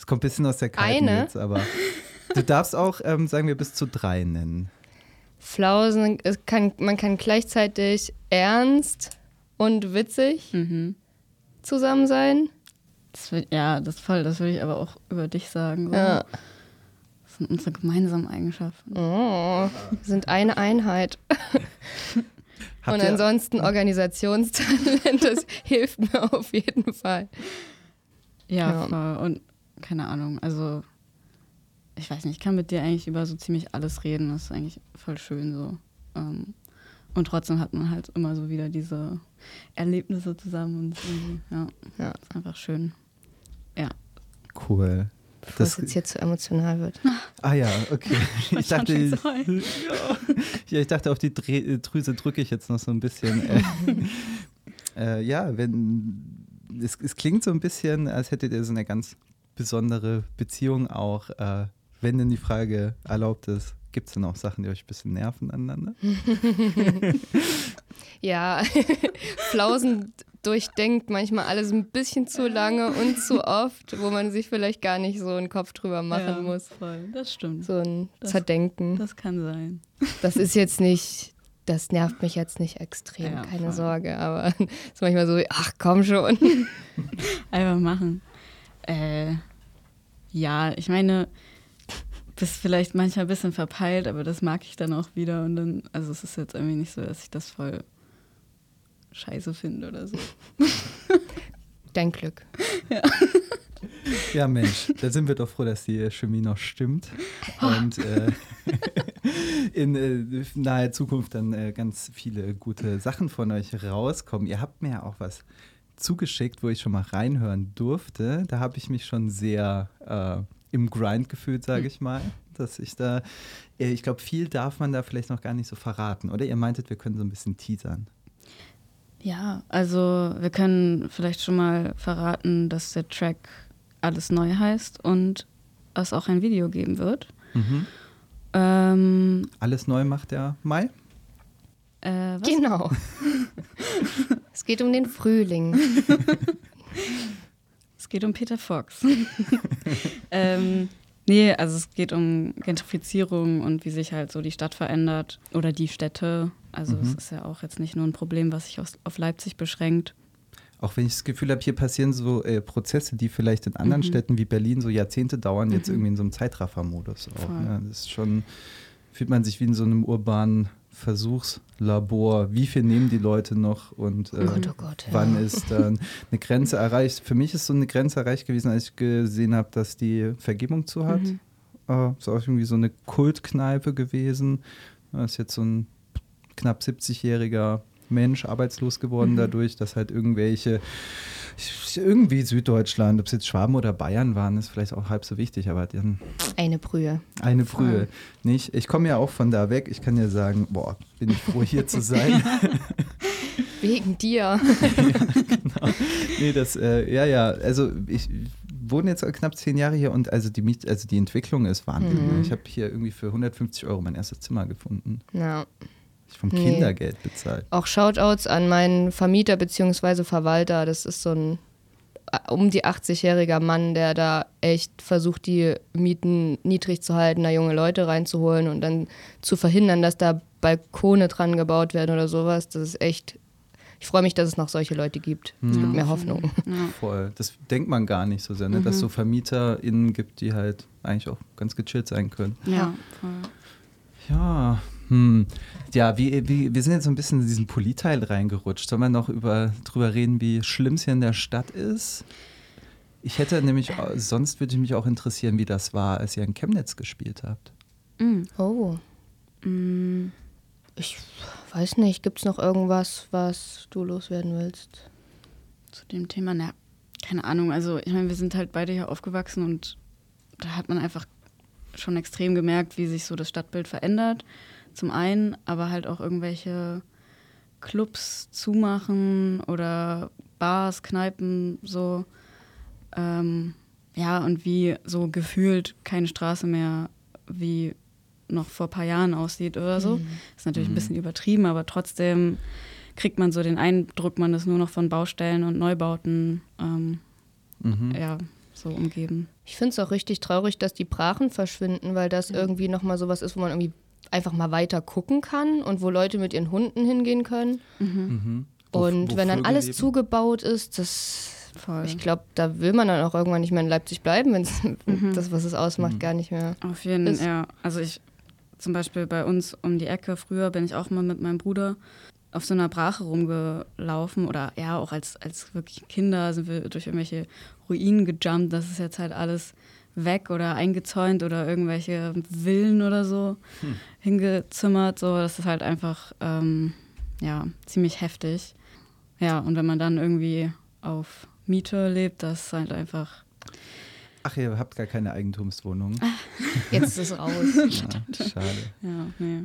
Das kommt ein bisschen aus der Kalten Eine? jetzt, aber du darfst auch, ähm, sagen wir, bis zu drei nennen. Flausen, es kann, man kann gleichzeitig ernst und witzig Mhm. zusammen sein. Das will, ja, das voll, das würde ich aber auch über dich sagen. So. Ja. Das sind unsere gemeinsamen Eigenschaften. Oh, sind eine Einheit. (laughs) Habt und ansonsten Organisationstalent, das hilft mir auf jeden Fall. Ja, Ja. voll. Und keine Ahnung, also ich weiß nicht, ich kann mit dir eigentlich über so ziemlich alles reden. Das ist eigentlich voll schön so. Ähm, und trotzdem hat man halt immer so wieder diese Erlebnisse zusammen und ja, Ja. ist einfach schön. Ja. Cool. Bevor Das- es jetzt hier zu emotional wird. (laughs) Ah ja, okay. (laughs) Ich dachte, (laughs) ja. ich dachte, auf die Dreh, Drüse drücke ich jetzt noch so ein bisschen. Äh, äh, ja, wenn es, es klingt so ein bisschen, als hättet ihr so eine ganz besondere Beziehung auch. Äh, wenn denn die Frage erlaubt ist, gibt es denn auch Sachen, die euch ein bisschen nerven aneinander? (laughs) Ja, (laughs) Flausen durchdenkt manchmal alles ein bisschen zu lange und zu oft, wo man sich vielleicht gar nicht so einen Kopf drüber machen ja, muss. Voll, das stimmt. So ein Das- Zerdenken. Das kann sein. Das ist jetzt nicht, das nervt mich jetzt nicht extrem, Ja, keine voll. Sorge, aber (laughs) es ist manchmal so, ach komm schon. Einfach machen. Äh, ja, ich meine, bist vielleicht manchmal ein bisschen verpeilt, aber das mag ich dann auch wieder. Und dann, also es ist jetzt irgendwie nicht so, dass ich das voll scheiße finde oder so. (laughs) Dein Glück. Ja, Mensch, da sind wir doch froh, dass die Chemie noch stimmt. Und äh, (laughs) in äh, naher Zukunft dann äh, ganz viele gute Sachen von euch rauskommen. Ihr habt mir ja auch was zugeschickt, wo ich schon mal reinhören durfte. Da habe ich mich schon sehr äh, im Grind gefühlt, sage ich mal. Dass ich da, äh, ich glaube, viel darf man da vielleicht noch gar nicht so verraten. Oder ihr meintet, wir können so ein bisschen teasern. Ja, also wir können vielleicht schon mal verraten, dass der Track alles neu heißt und es auch ein Video geben wird. Mhm. Ähm, Alles neu macht der Mai. Äh, was? Genau. (laughs) es geht um den Frühling. (laughs) Es geht um Peter Fox. (laughs) ähm, nee, also es geht um Gentrifizierung und wie sich halt so die Stadt verändert oder die Städte. Also es ist ja auch jetzt nicht nur ein Problem, was sich aus, auf Leipzig beschränkt. Auch wenn ich das Gefühl habe, hier passieren so äh, Prozesse, die vielleicht in anderen Städten wie Berlin so Jahrzehnte dauern, jetzt irgendwie in so einem Zeitraffer-Modus auch. Ne? Das ist schon, fühlt man sich wie in so einem urbanen Versuchslabor. Wie viel nehmen die Leute noch und äh, Gott, oh Gott, ja. wann ist dann eine Grenze erreicht? Für mich ist so eine Grenze erreicht gewesen, als ich gesehen habe, dass die Vergebung zu hat. Äh, ist auch irgendwie so eine Kultkneipe gewesen. Da ist jetzt so ein knapp 70-jähriger Mensch arbeitslos geworden dadurch, dass halt irgendwelche, irgendwie Süddeutschland, ob es jetzt Schwaben oder Bayern waren, ist vielleicht auch halb so wichtig, aber dann Eine Brühe. eine Brühe. Nicht? Ich komme ja auch von da weg. Ich kann ja sagen, boah, bin ich froh hier zu (laughs) sein. (laughs) Wegen dir. (laughs) nee, das, äh, ja, ja, also ich wohne jetzt knapp zehn Jahre hier und also die, Miet, also die Entwicklung ist Wahnsinn. ne? Ich habe hier irgendwie für 150 Euro mein erstes Zimmer gefunden. Ja. Ich vom Nee. Kindergeld bezahlt. Auch Shoutouts an meinen Vermieter bzw. Verwalter. Das ist so ein äh, um die 80-jähriger Mann, der da echt versucht, die Mieten niedrig zu halten, da junge Leute reinzuholen und dann zu verhindern, dass da Balkone dran gebaut werden oder sowas. Das ist echt. Ich freue mich, dass es noch solche Leute gibt. Das gibt mir Hoffnung. Voll. Das denkt man gar nicht so sehr, ne? dass es so VermieterInnen gibt, die halt eigentlich auch ganz gechillt sein können. Ja, voll. Ja, hm. Ja, wie, wie, wir sind jetzt so ein bisschen in diesen Politteil reingerutscht. Sollen wir noch über, drüber reden, wie schlimm es hier in der Stadt ist? Ich hätte nämlich, au- sonst würde ich mich auch interessieren, wie das war, als ihr in Chemnitz gespielt habt. Oh. Ich weiß nicht, gibt es noch irgendwas, was du loswerden willst? Zu dem Thema, na, keine Ahnung. Also, ich meine, wir sind halt beide hier aufgewachsen und da hat man einfach schon extrem gemerkt, wie sich so das Stadtbild verändert. Zum einen, aber halt auch irgendwelche Clubs zumachen oder Bars, Kneipen, so. Ähm, ja, und wie so gefühlt keine Straße mehr wie noch vor ein paar Jahren aussieht oder so. Ist natürlich ein bisschen übertrieben, aber trotzdem kriegt man so den Eindruck, man ist nur noch von Baustellen und Neubauten ähm, Mhm. ja, so umgeben. Ich finde es auch richtig traurig, dass die Brachen verschwinden, weil das irgendwie nochmal sowas ist, wo man irgendwie einfach mal weiter gucken kann und wo Leute mit ihren Hunden hingehen können. Mhm. Wo- Und wo wenn dann alles leben. zugebaut ist, das. Voll. Ich glaube, da will man dann auch irgendwann nicht mehr in Leipzig bleiben, wenn (laughs) das, was es ausmacht, Mhm. gar nicht mehr. Auf jeden Fall, ja. Also ich, zum Beispiel bei uns um die Ecke, früher bin ich auch mal mit meinem Bruder auf so einer Brache rumgelaufen oder ja, auch als, als wirklich Kinder sind wir durch irgendwelche Ruinen gejumpt. Das ist jetzt halt alles weg oder eingezäunt oder irgendwelche Villen oder so hingezimmert. So, das ist halt einfach, ähm, ja, ziemlich heftig. Ja, und wenn man dann irgendwie auf Miete lebt, das ist halt einfach Ach, ihr habt gar keine Eigentumswohnung. (laughs) Jetzt ist es raus. Ja, schade. Ja, nee.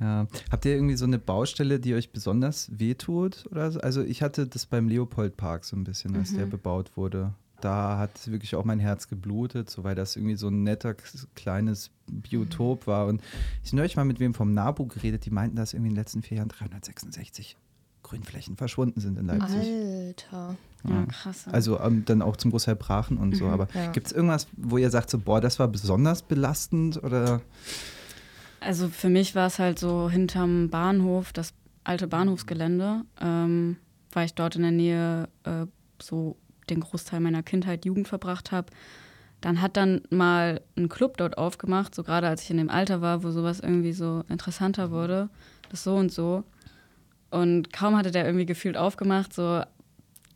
Ja. Habt ihr irgendwie so eine Baustelle, die euch besonders wehtut? Oder so? Also ich hatte das beim Leopoldpark so ein bisschen, als der bebaut wurde. Da hat wirklich auch mein Herz geblutet, so weil das irgendwie so ein netter kleines Biotop war. Und ich neulich mal mit wem vom NABU geredet, die meinten, dass irgendwie in den letzten vier Jahren 366 Grünflächen verschwunden sind in Leipzig. Alter. Ja, krass. Also ähm, dann auch zum Großteil Brachen und so. Aber ja. gibt es irgendwas, wo ihr sagt, so, boah, das war besonders belastend? Oder Also für mich war es halt so hinterm Bahnhof, das alte Bahnhofsgelände, ähm, weil ich dort in der Nähe äh, so den Großteil meiner Kindheit, Jugend verbracht habe. Dann hat dann mal ein Club dort aufgemacht, so gerade als ich in dem Alter war, wo sowas irgendwie so interessanter wurde, das so und so. Und kaum hatte der irgendwie gefühlt aufgemacht, so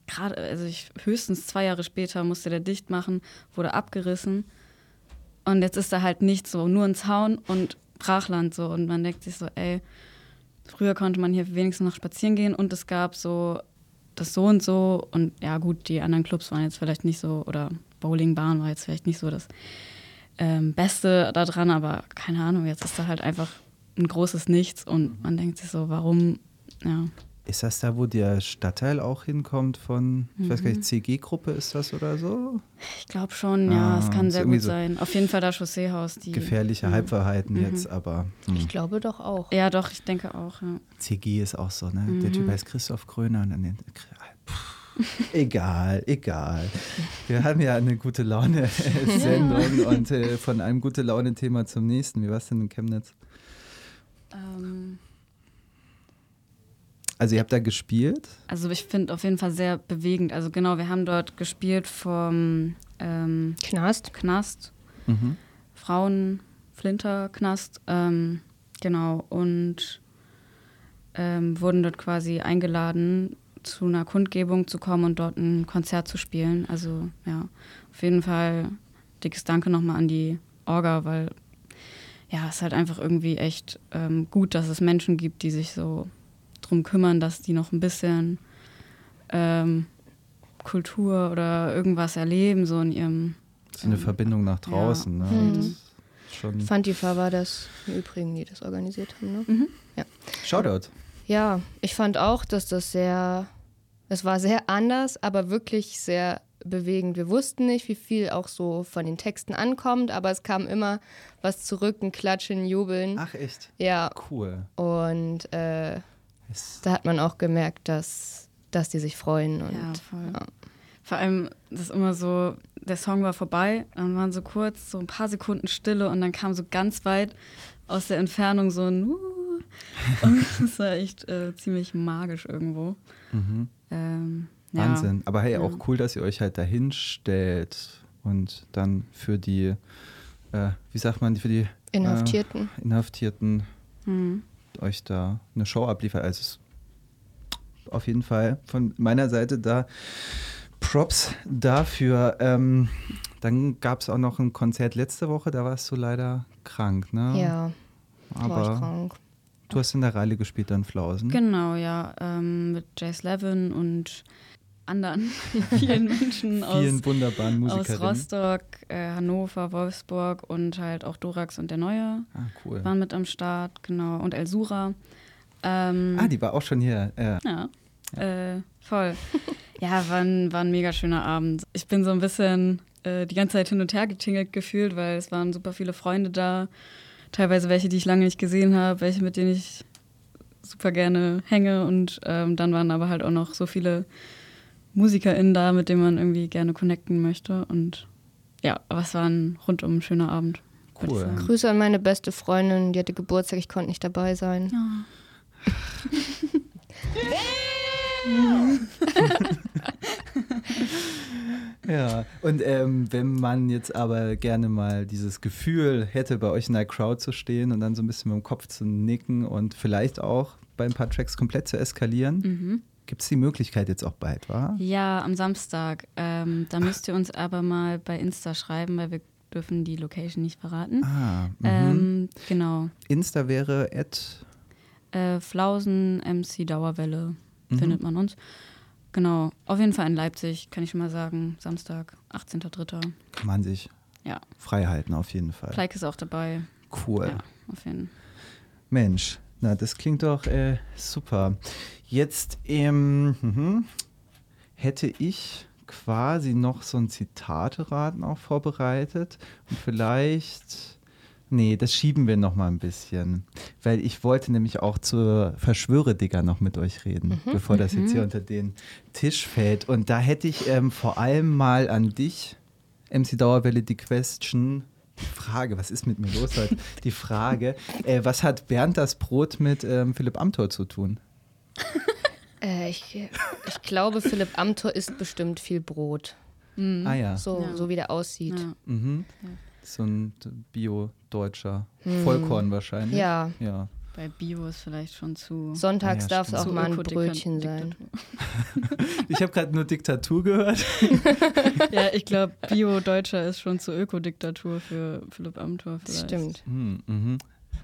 gerade, also ich höchstens zwei Jahre später musste der dicht machen, wurde abgerissen. Und jetzt ist da halt nichts so, nur ein Zaun und Brachland so. Und man denkt sich so, ey, früher konnte man hier wenigstens noch spazieren gehen und es gab so das so und so. Und ja, gut, die anderen Clubs waren jetzt vielleicht nicht so, oder Bowlingbahn war jetzt vielleicht nicht so das ähm, Beste daran, aber keine Ahnung, jetzt ist da halt einfach ein großes Nichts und man denkt sich so, warum, ja. Ist das da, wo der Stadtteil auch hinkommt von, ich weiß gar Mhm. nicht, CG-Gruppe ist das oder so? Ich glaube schon, ja, Ah, es kann sehr gut so sein. Auf jeden Fall das Chausseehaus. Die, Gefährliche ja. Halbwahrheiten Mhm. jetzt, aber hm. Ich glaube doch auch. Ja, doch, ich denke auch, ja. CG ist auch so, ne? Der Mhm. Typ heißt Christoph Kröner und dann den, Pff, egal, egal. Wir haben ja eine gute Laune-Sendung (laughs) und äh, von einem gute Laune-Thema zum nächsten. Wie war es denn in Chemnitz? Ähm, Also ihr habt da gespielt? Also ich finde auf jeden Fall sehr bewegend. Also genau, wir haben dort gespielt vom ähm, Knast. Knast, Mhm. Frauenflinterknast, ähm, genau, und ähm, wurden dort quasi eingeladen, zu einer Kundgebung zu kommen und dort ein Konzert zu spielen. Also ja, auf jeden Fall dickes Danke nochmal an die Orga, weil ja, es ist halt einfach irgendwie echt ähm, gut, dass es Menschen gibt, die sich so drum kümmern, dass die noch ein bisschen ähm, Kultur oder irgendwas erleben, so in ihrem So eine Verbindung nach draußen. Ne? Mhm. Das Schon Fantifa war das im Übrigen, die das organisiert haben. Ne? Shoutout. Ja, ich fand auch, dass das sehr, es war sehr anders, aber wirklich sehr bewegend. Wir wussten nicht, wie viel auch so von den Texten ankommt, aber es kam immer was zurück, ein Klatschen, Jubeln. Ach echt? Ja, Cool. und äh, Da hat man auch gemerkt, dass, dass die sich freuen. Und, Ja, voll. ja. Vor allem, das ist immer so, der Song war vorbei, dann waren so kurz, so ein paar Sekunden Stille und dann kam so ganz weit aus der Entfernung so ein uh, (laughs) und das war echt äh, ziemlich magisch irgendwo. Mhm. Ähm, ja. Wahnsinn. Aber hey, Ja. auch cool, dass ihr euch halt dahin stellt und dann für die, äh, wie sagt man, für die Inhaftierten. Äh, Inhaftierten Mhm. Euch da eine Show abliefert. Also es ist auf jeden Fall von meiner Seite da Props dafür. Ähm, dann gab es auch noch ein Konzert letzte Woche, da warst du leider krank, ne? Ja, war ich Aber krank. du hast in der Reile gespielt dann Flausen. Genau, ja, ähm, mit Jace Levin und anderen (laughs) vielen Menschen aus, (laughs) Vielen aus. Rostock, äh, Hannover, Wolfsburg und halt auch Dorax und der Neue Ah, cool. waren mit am Start, genau, und Elsura. Ähm, Ah, die war auch schon hier. Ja. Ja, Äh, voll. ja, war ein, war ein mega schöner Abend. Ich bin so ein bisschen äh, die ganze Zeit hin und her getingelt gefühlt, weil es waren super viele Freunde da. Teilweise welche, die ich lange nicht gesehen habe, welche, mit denen ich super gerne hänge. Und ähm, dann waren aber halt auch noch so viele MusikerInnen da, mit denen man irgendwie gerne connecten möchte. Und ja, aber es war ein rundum schöner Abend. Cool. Grüße an meine beste Freundin, die hatte Geburtstag, ich konnte nicht dabei sein. (laughs) Ja, und ähm, wenn man jetzt aber gerne mal dieses Gefühl hätte, bei euch in der Crowd zu stehen und dann so ein bisschen mit dem Kopf zu nicken und vielleicht auch bei ein paar Tracks komplett zu eskalieren, Mhm. Gibt es die Möglichkeit jetzt auch bald, wa? Ja, am Samstag. Ähm, da müsst ihr uns aber mal bei Insta schreiben, weil wir dürfen die Location nicht verraten. Ah, mhm. Ähm, genau. Insta wäre at Äh, Flausen MC Dauerwelle Mhm. findet man uns. Genau. Auf jeden Fall in Leipzig, kann ich schon mal sagen. Samstag, 18.03. kann man sich Ja. frei halten auf jeden Fall. Pleik ist auch dabei. Cool. Ja, auf jeden Fall. Mensch, na, das klingt doch äh, super. Jetzt ähm, mhm, hätte ich quasi noch so ein Zitateraten auch vorbereitet und vielleicht, nee, das schieben wir noch mal ein bisschen, weil ich wollte nämlich auch zur Verschwöre-Digger noch mit euch reden, bevor das jetzt hier unter den Tisch fällt. Und da hätte ich ähm, vor allem mal an dich, MC Dauerwelle, die Question. Die Frage, was ist mit mir los heute? Die Frage, äh, was hat Bernd das Brot mit ähm, Philipp Amthor zu tun? (laughs) Äh, ich, ich glaube, Philipp Amthor isst bestimmt viel Brot. Ah ja, So, Ja. so wie der aussieht. Ja. mhm. so ein Bio-Deutscher. Vollkorn wahrscheinlich. Ja. ja. Bei Bio ist vielleicht schon zu. Sonntags Ja, darf es auch zu mal ein Brötchen sein. (laughs) Ich habe gerade nur Diktatur gehört. (laughs) Ja, ich glaube, Bio-Deutscher ist schon zur Ökodiktatur für Philipp Amthor Das vielleicht. stimmt. Hm, mhm.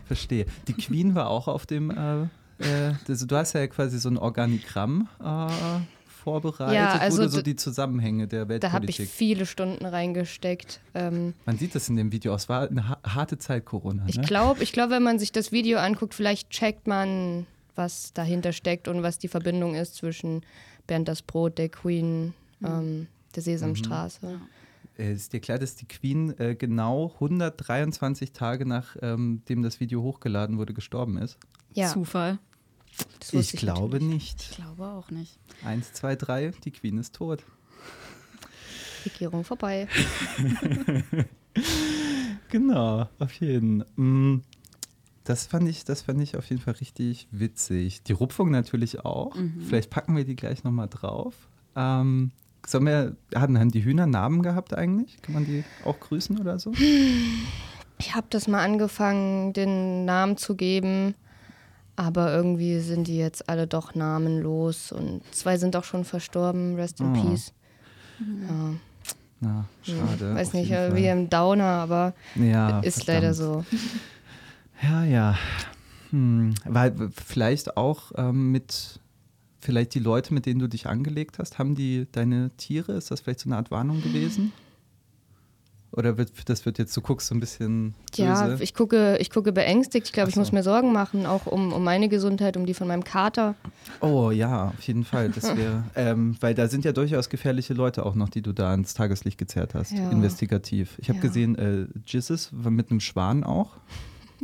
Verstehe. Die Queen war auch auf dem, äh, äh, also du hast ja quasi so ein Organigramm äh, vorbereitet, Ja, also wo du so die Zusammenhänge der Da habe ich Weltpolitik. viele Stunden reingesteckt. Ähm, Man sieht das in dem Video, es war eine ha harte Zeit Corona. ich ne? glaube, ich glaub, wenn man sich das Video anguckt, vielleicht checkt man, was dahinter steckt und was die Verbindung ist zwischen Bernd das Brot, der Queen, ähm, der Sesamstraße. Äh, Ist dir klar, dass die Queen äh, genau 123 Tage nachdem dem das Video hochgeladen wurde, gestorben ist? Ja, Zufall. Ich ich glaube natürlich. nicht. Ich glaube auch nicht. Eins, zwei, drei, die Queen ist tot. Regierung vorbei. (laughs) Genau, auf jeden. Mm, Das fand ich, das fand ich auf jeden Fall richtig witzig. Die Rupfung natürlich auch. Vielleicht packen wir die gleich nochmal drauf. Ähm, sollen wir, haben, haben die Hühner Namen gehabt eigentlich? Kann man die auch grüßen oder so? Ich habe das mal angefangen, den Namen zu geben, aber irgendwie sind die jetzt alle doch namenlos und zwei sind auch schon verstorben. Rest in Oh. Peace. Ja, Na, schade. weiß auf nicht, wie im Downer, aber ja, ist verdammt. leider so. Ja, ja. Hm. Weil vielleicht auch ähm, mit, vielleicht die Leute, mit denen du dich angelegt hast, haben die deine Tiere? Ist das vielleicht so eine Art Warnung gewesen? Oder wird, das wird jetzt, du guckst so ein bisschen böse? Ja, ich gucke, ich gucke beängstigt. Ich glaube, Ach ich muss so. mir Sorgen machen, auch um, um meine Gesundheit, um die von meinem Kater. Oh ja, auf jeden Fall. Das (laughs) wäre, ähm, weil da sind ja durchaus gefährliche Leute auch noch, die du da ans Tageslicht gezerrt hast, Ja. investigativ. Ich habe Ja. gesehen, äh, war mit einem Schwan auch.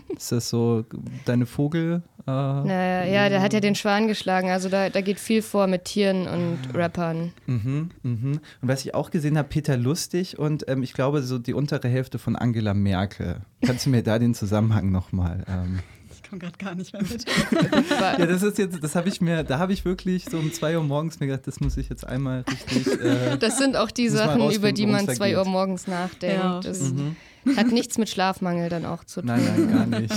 (laughs) Ist das so deine Vogel? Äh, Naja, ja, der hat ja den Schwan geschlagen. Also da, da geht viel vor mit Tieren und Rappern. Mhm, mhm. Und was ich auch gesehen habe, Peter Lustig und ähm, ich glaube so die untere Hälfte von Angela Merkel. Kannst du mir da den Zusammenhang nochmal? Ähm, Ich komme gerade gar nicht mehr mit. (laughs) ja, das ist jetzt, das habe ich mir, da habe ich wirklich so um zwei Uhr morgens mir gedacht, das muss ich jetzt einmal richtig. Äh, Das sind auch die Sachen, über die man es da zwei geht. Uhr morgens nachdenkt. Ja, das mhm. Hat nichts mit Schlafmangel dann auch zu tun. Nein, nein, gar nicht.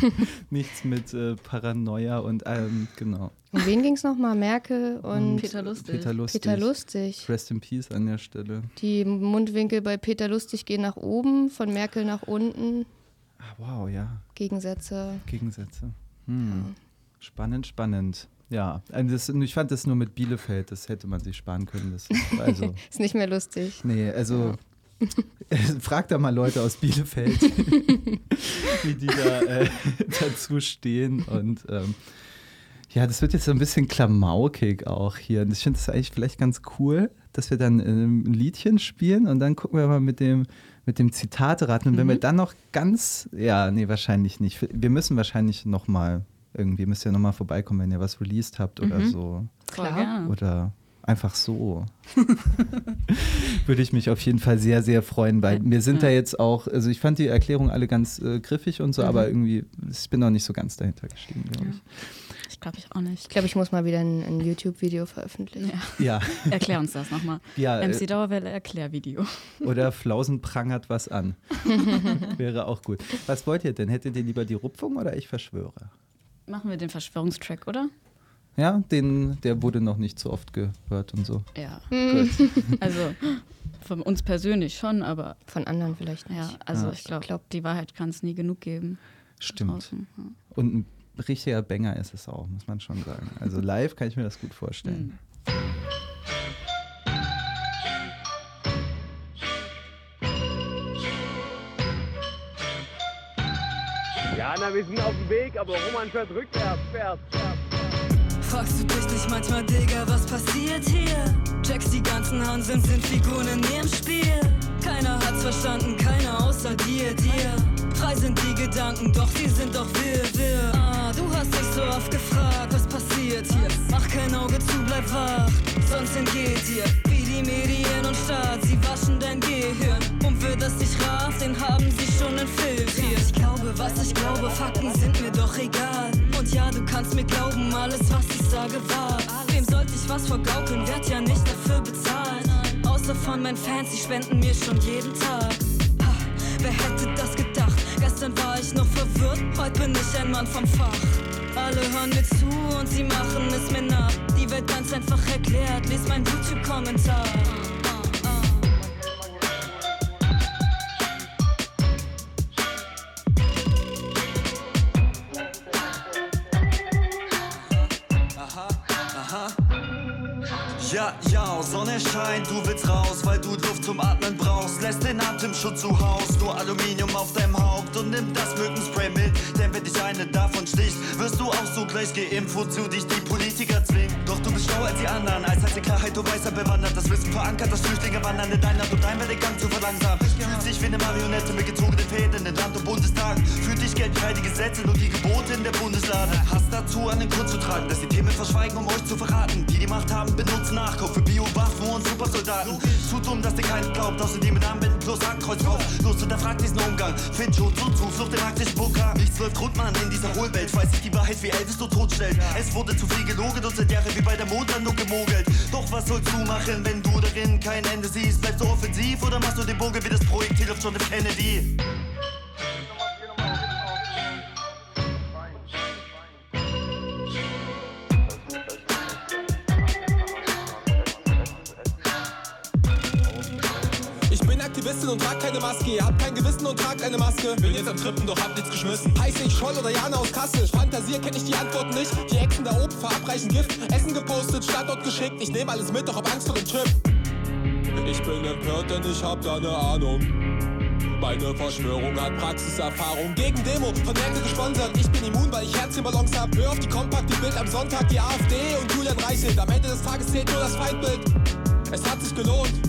(laughs) Nichts mit äh, Paranoia und ähm, genau. Um wen ging es nochmal? Merkel und Peter Lustig. Peter Lustig. Peter Lustig. Rest in Peace an der Stelle. Die Mundwinkel bei Peter Lustig gehen nach oben, von Merkel nach unten. Ah, wow, ja. Gegensätze. Gegensätze. Hm. Spannend, spannend. Ja, also das, ich fand das nur mit Bielefeld, das hätte man sich sparen können. Das, also, (laughs) Ist nicht mehr lustig. nee, also (laughs) frag da mal Leute aus Bielefeld, (laughs) wie die da äh, (laughs) dazu stehen. Und ähm, Ja, das wird jetzt so ein bisschen klamaukig auch hier. Und ich finde das eigentlich vielleicht ganz cool, dass wir dann ähm, ein Liedchen spielen und dann gucken wir mal mit dem, mit dem Zitate raten. Und wenn wir dann noch ganz, ja, nee, wahrscheinlich nicht. Wir müssen wahrscheinlich noch mal irgendwie, müsst ihr noch mal vorbeikommen, wenn ihr was released habt oder so. Voll gerne. Oder einfach so. (laughs) Würde ich mich auf jeden Fall sehr, sehr freuen, weil wir sind da jetzt auch, also ich fand die Erklärung alle ganz äh, griffig und so, aber irgendwie, ich bin noch nicht so ganz dahinter gestiegen, glaube ich. Ich glaube ich auch nicht. Ich glaube, ich muss mal wieder ein, ein YouTube-Video veröffentlichen. Ja. Ja. (laughs) Erklär uns das nochmal. Ja, äh, MC Dauerwelle Erklärvideo. (laughs) Oder Flausen prangert was an. Wäre auch gut. Was wollt ihr denn? Hättet ihr lieber die Rupfung oder ich verschwöre? Machen wir den Verschwörungstrack, oder? Ja, den, der wurde noch nicht so oft gehört und so. Ja. Gut. (laughs) Also (laughs) von uns persönlich schon, aber Von anderen vielleicht nicht. ja, also Ja. ich glaube, glaub, die Wahrheit kann es nie genug geben. Stimmt. ja. Und ein richtiger Banger ist es auch, muss man schon sagen. Also live kann ich mir das gut vorstellen. Ja, na, wir sind auf dem Weg, aber Roman fährt rückwärts, fährt, fährt. Fragst du dich nicht manchmal, Digga, was passiert hier? Checks die ganzen Hanseln sind Figuren in ihrem Spiel. Keiner hat's verstanden, keiner außer dir, dir. Frei sind die Gedanken, doch die sind doch wirr, wirr. Ah, du hast dich so oft gefragt, was passiert hier? Mach kein Auge zu, bleib wach, sonst entgeht dir. Wie die Medien und Staat, sie waschen dein Gehirn. Und für das dich rafft, den haben sie schon infiltriert. Glaube, was ich glaube, Fakten sind mir doch egal. Und ja, du kannst mir glauben, alles was ich sage wahr. Wem sollte ich was vorgaukeln, werd ja nicht dafür bezahlt. Außer von meinen Fans, die spenden mir schon jeden Tag. Ha, wer hätte das gedacht? Gestern war ich noch verwirrt, heute bin ich ein Mann vom Fach. Alle hören mir zu und sie machen es mir nach. Die Welt ganz einfach erklärt, lies mein YouTube-Kommentar. Ja, Sonne scheint, du willst raus, weil du Luft zum Atmen brauchst. Lässt den Atemschutz zu Haus, nur Aluminium auf deinem Haupt und nimm das Mückenspray mit. Denn wenn dich eine davon sticht, wirst du auch so gleich geimpft, wozu dich die Politiker zwingen. Doch du bist schlauer als die anderen, als heißt die Klarheit, du weißer bewandert. Das Wissen verankert, dass Flüchtlinge wandern in dein Land und dein Werdegang zu verlangsamen. Fühlst dich wie eine Marionette mit gezogenen Fäden in Land und Bundestag. Fühlt dich geldfrei die Gesetze und die Gebote in der Bundeslade. Hast dazu den Grund zu tragen, dass die Themen verschweigen, um euch zu verraten. Die die Macht haben, benutzen Nachkauf für Biowaffen und Supersoldaten. Zu dumm, dass dir keiner glaubt, außer die mit Armbinden plus Hakenkreuz drauf. Los, hinterfragt diesen Umgang. Find Schutz und Zuflucht im arktischen Bunker. Nichts läuft rund, Mann, in dieser Hohlwelt. Weiß ich die Wahrheit, wie Elvis du totstellt. Es wurde zu viel gelogen und seit Jahren wie bei der Mondlandung gemogelt. Doch was sollst du machen, wenn du darin kein Ende siehst? Bleibst du offensiv oder machst du den Bogen wie das Projektil auf John F. Kennedy? Aktivistin und trag keine Maske. Ihr habt kein Gewissen und tragt eine Maske. Bin jetzt am Trippen, doch hab nichts geschmissen. Heiß ich Scholl oder Jana aus Kassel? Fantasier kenn ich die Antwort nicht. Die Echsen da oben verabreichen Gift. Essen gepostet, Standort geschickt. Ich nehme alles mit, doch hab Angst vor dem Chip. Ich bin empört, denn ich hab da ne Ahnung. Meine Verschwörung hat Praxiserfahrung. Gegen Demo, von Merkel gesponsert. Ich bin immun, weil ich Herzchenballons hab. Hör auf die Kompakt, die Bild am Sonntag, die AfD und Julian Reichelt. Am Ende des Tages zählt nur das Feindbild. Es hat sich gelohnt.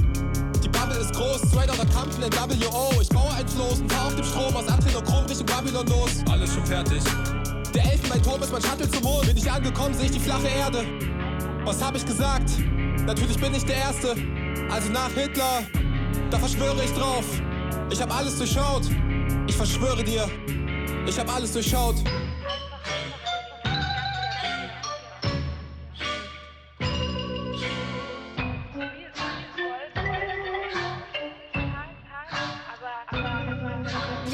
Ist groß, straight out der Kampf in WO. Ich baue ein Floß und fahr auf dem Strom aus Adrenochrom Richtung Babylon los. Alles schon fertig. Der Elfenbeinturm ist mein Shuttle zum Mond. Bin ich angekommen, sehe ich die flache Erde. Was hab ich gesagt? Natürlich bin ich der Erste. Also nach Hitler, da verschwöre ich drauf. Ich hab alles durchschaut. Ich verschwöre dir, ich hab alles durchschaut.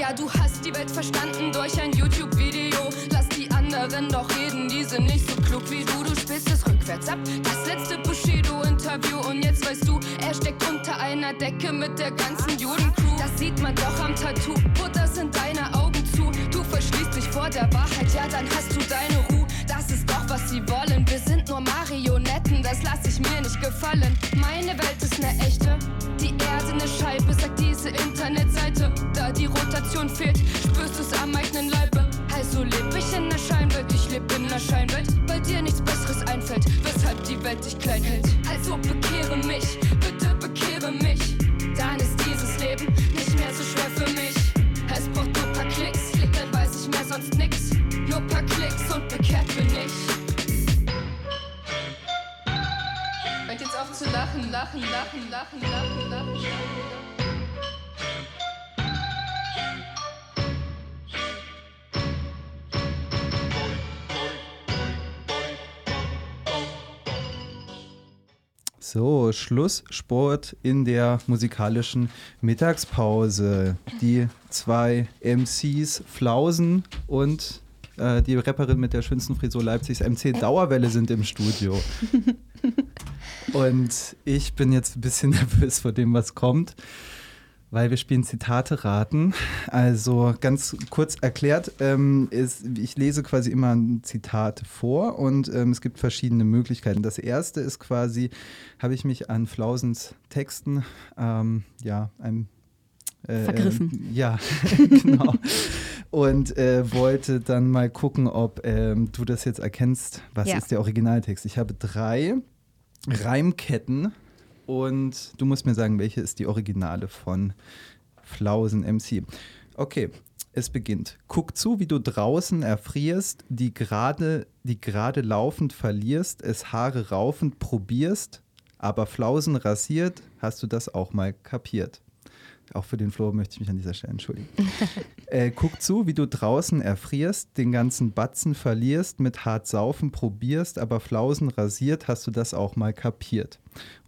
Ja, du hast die Welt verstanden durch ein YouTube-Video. Lass die anderen doch reden, die sind nicht so klug wie du. Du spielst es rückwärts ab. Das letzte Bushido-Interview und jetzt weißt du, er steckt unter einer Decke mit der ganzen Judencrew. Das sieht man doch am Tattoo. Butter sind deine Augen zu. Du verschließt dich vor der Wahrheit, ja, dann hast du deine Ruhe. Das ist doch, was sie wollen. Wir sind nur Marionetten, das lass ich mir nicht gefallen. Meine Welt ist ne echte. Die Erde ne Scheibe, sagt diese Internetseite. Da die Rotation fehlt, spürst du's am eigenen Leibe. Also leb ich in der Scheinwelt, ich leb in der Scheinwelt. Weil dir nichts Besseres einfällt, weshalb die Welt dich klein hält. Also bekehre mich, bitte bekehre mich. Dann ist dieses Leben nicht mehr so schwer für mich. Es braucht nur paar Klicks, dann weiß ich mehr sonst nix. Nur paar Klicks und bekehrt bin ich. Lachen, lachen, lachen, lachen, lachen, lachen, lachen. So, Schlusssport in der musikalischen Mittagspause. Die zwei MCs Flausen und äh, die Rapperin mit der schönsten Frisur Leipzigs, MC Dauerwelle, sind im Studio. (laughs) Und ich bin jetzt ein bisschen (laughs) nervös vor dem, was kommt, weil wir spielen Zitate raten. Also ganz kurz erklärt, ähm, ist, ich lese quasi immer ein Zitat vor und ähm, es gibt verschiedene Möglichkeiten. Das erste ist quasi, habe ich mich an Flausens Texten, ähm, ja, einem äh, Vergriffen. ähm, ja, (laughs) genau. Und äh, wollte dann mal gucken, ob ähm, du das jetzt erkennst. Was Ja. ist der Originaltext? Ich habe drei Reimketten und du musst mir sagen, welche ist die Originale von Flausen MC. Okay, es beginnt. Guck zu, wie du draußen erfrierst, die gerade die gerade laufend verlierst, es Haare raufend probierst, aber Flausen rasiert, hast du das auch mal kapiert. Auch für den Flo möchte ich mich an dieser Stelle entschuldigen. (laughs) äh, guck zu, wie du draußen erfrierst, den ganzen Batzen verlierst, mit hart saufen probierst, aber Flausen rasiert, hast du das auch mal kapiert.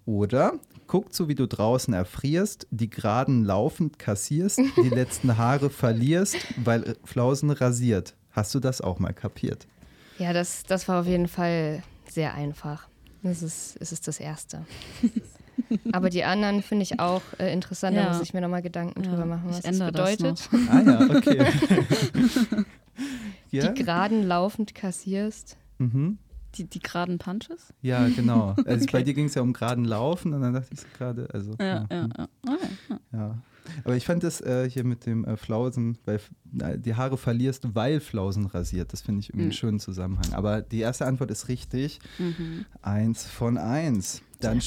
Oder guck zu, wie du draußen erfrierst, die Geraden laufend kassierst, die (laughs) letzten Haare verlierst, weil Flausen rasiert. Hast du das auch mal kapiert? Ja, das, das war auf jeden Fall sehr einfach. Das ist, es ist das Erste. (laughs) Aber die anderen finde ich auch äh, interessant. Da Ja. muss ich mir nochmal Gedanken Ja, drüber machen, ich was das ändere das bedeutet. Ah ja, okay. (laughs) ja? Die geraden laufend kassierst. Mhm. Die, die geraden Punches? Ja, genau. (laughs) Also bei Okay. dir ging es ja um geraden Laufen und dann dachte ich so gerade, also. Ja, ja, ja. Ah, ja. ja. Aber ich fand das äh, hier mit dem äh, Flausen, weil äh, die Haare verlierst, weil Flausen rasiert. Das finde ich irgendwie einen Mhm. schönen Zusammenhang. Aber die erste Antwort ist richtig. Mhm. Eins von eins. Dann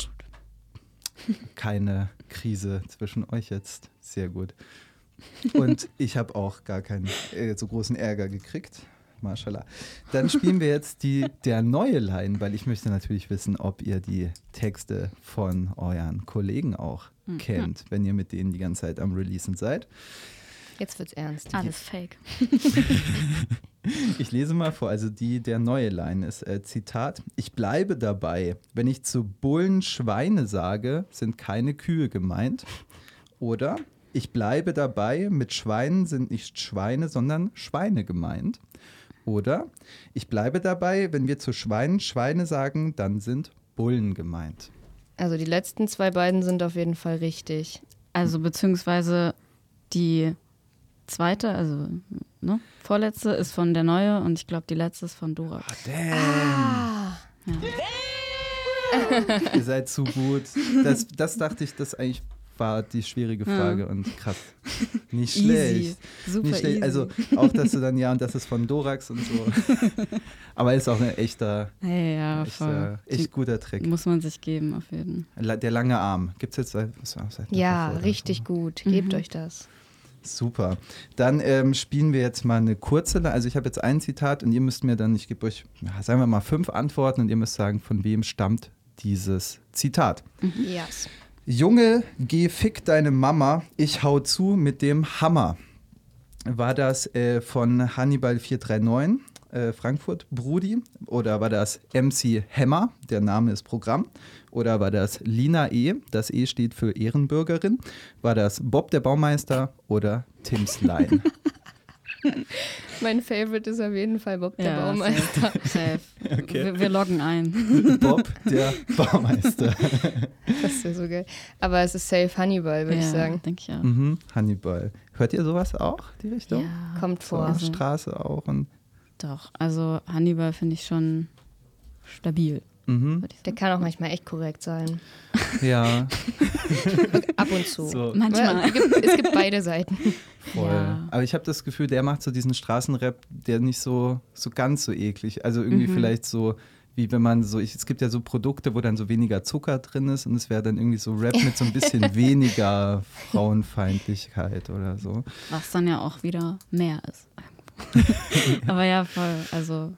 keine Krise zwischen euch jetzt. Sehr gut. Und (laughs) ich habe auch gar keinen äh, so großen Ärger gekriegt. Mashallah. Dann spielen wir jetzt die Der neue Line, weil ich möchte natürlich wissen, ob ihr die Texte von euren Kollegen auch Mhm. kennt, wenn ihr mit denen die ganze Zeit am Releasen seid. Jetzt wird's ernst. Alles fake. (laughs) Ich lese mal vor, also die der neue Line ist äh, Zitat: Ich bleibe dabei, wenn ich zu Bullen Schweine sage, sind keine Kühe gemeint. Oder ich bleibe dabei, mit Schweinen sind nicht Schweine, sondern Schweine gemeint. Oder ich bleibe dabei, wenn wir zu Schweinen Schweine sagen, dann sind Bullen gemeint. Also die letzten zwei beiden sind auf jeden Fall richtig. Also beziehungsweise die zweite, also ne, vorletzte ist von der neue und ich glaube die letzte ist von Dora. Ah. Ihr seid zu gut. Das, das dachte ich, das eigentlich war die schwierige Frage Ja. und krass. Nicht Easy. schlecht. Super Nicht schlecht. easy. Also auch, dass du dann, ja, und das ist von Dorax und so. (laughs) Aber ist auch ein echter, Ja, ja, echt, voll. äh, echt guter Trick. Muss man sich geben, auf jeden Fall. Der lange Arm. Gibt es jetzt seit, seit Ja, richtig gut. Gebt euch das. Super. Dann ähm, spielen wir jetzt mal eine kurze. Also ich habe jetzt ein Zitat und ihr müsst mir dann, ich gebe euch, sagen wir mal fünf Antworten und ihr müsst sagen, von wem stammt dieses Zitat. Yes. Junge, geh fick deine Mama, ich hau zu mit dem Hammer. War das äh, von Hannibal 439, äh, Frankfurt, Brudi? Oder war das MC Hammer, der Name ist Programm? Oder war das Lina E, das E steht für Ehrenbürgerin? War das Bob der Baumeister oder Tim's (laughs) Line? Mein Favorite ist auf jeden Fall Bob der Ja, Baumeister. Safe. (laughs) safe. Okay. Wir, wir loggen ein. (laughs) Bob der Baumeister. Das ist ja so geil. Aber es ist safe Hannibal, würde ich Ja, sagen. denke ich ja. mhm, Hannibal. Hört ihr sowas auch, die Richtung? Ja, Kommt vor. Straße auch und Doch, also Hannibal finde ich schon stabil. Mhm. Der kann auch manchmal echt korrekt sein. Ja, (laughs) Ab und zu. So. Manchmal. Es gibt, es gibt beide Seiten. voll. Ja. Aber ich habe das Gefühl, der macht so diesen Straßenrap, der nicht so, so ganz so eklig. Also irgendwie Mhm. vielleicht so, wie wenn man so, ich, es gibt ja so Produkte, wo dann so weniger Zucker drin ist und es wäre dann irgendwie so Rap mit so ein bisschen (laughs) weniger Frauenfeindlichkeit oder so. Was dann ja auch wieder mehr ist. (laughs) Aber ja, voll. Also,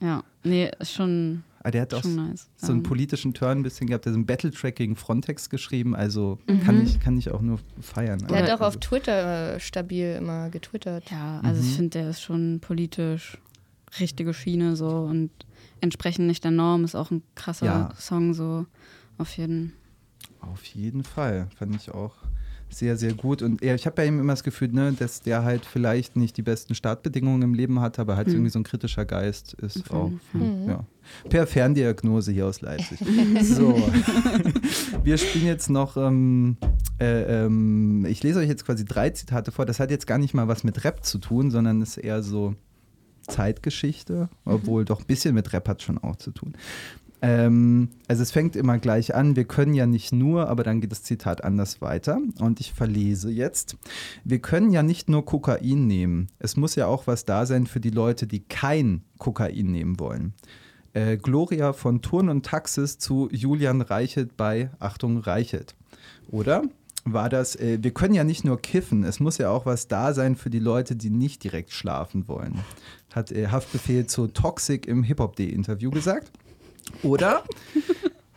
ja, nee, ist schon, Aber der hat auch nice. so einen politischen Turn ein bisschen gehabt, der so einen Battle-Track gegen Frontex geschrieben, also Mhm. kann, ich, kann ich auch nur feiern. Der hat Also- auch auf Twitter äh, stabil immer getwittert. Ja, also ich finde, der ist schon politisch richtige Schiene so und entsprechend nicht der Norm ist auch ein krasser Ja. Song so auf jeden Auf jeden Fall, fand ich auch sehr, sehr gut. Und ja, ich habe bei ihm immer das Gefühl, ne, dass der halt vielleicht nicht die besten Startbedingungen im Leben hat, aber halt Hm. irgendwie so ein kritischer Geist ist Auf auch. Mhm. Ja. Per Ferndiagnose hier aus Leipzig. (laughs) so. (laughs) Wir spielen jetzt noch, ähm, äh, ähm, ich lese euch jetzt quasi drei Zitate vor. Das hat jetzt gar nicht mal was mit Rap zu tun, sondern ist eher so Zeitgeschichte, obwohl doch ein bisschen mit Rap hat schon auch zu tun. Ähm, also es fängt immer gleich an, wir können ja nicht nur, aber dann geht das Zitat anders weiter und ich verlese jetzt. Wir können ja nicht nur Kokain nehmen, es muss ja auch was da sein für die Leute, die kein Kokain nehmen wollen. Äh, Gloria von Turn und Taxis zu Julian Reichelt bei Achtung Reichelt. Oder war das, äh, wir können ja nicht nur kiffen, es muss ja auch was da sein für die Leute, die nicht direkt schlafen wollen. Hat äh, Haftbefehl zu Toxic im Hip-Hop-D-Interview gesagt. Oder?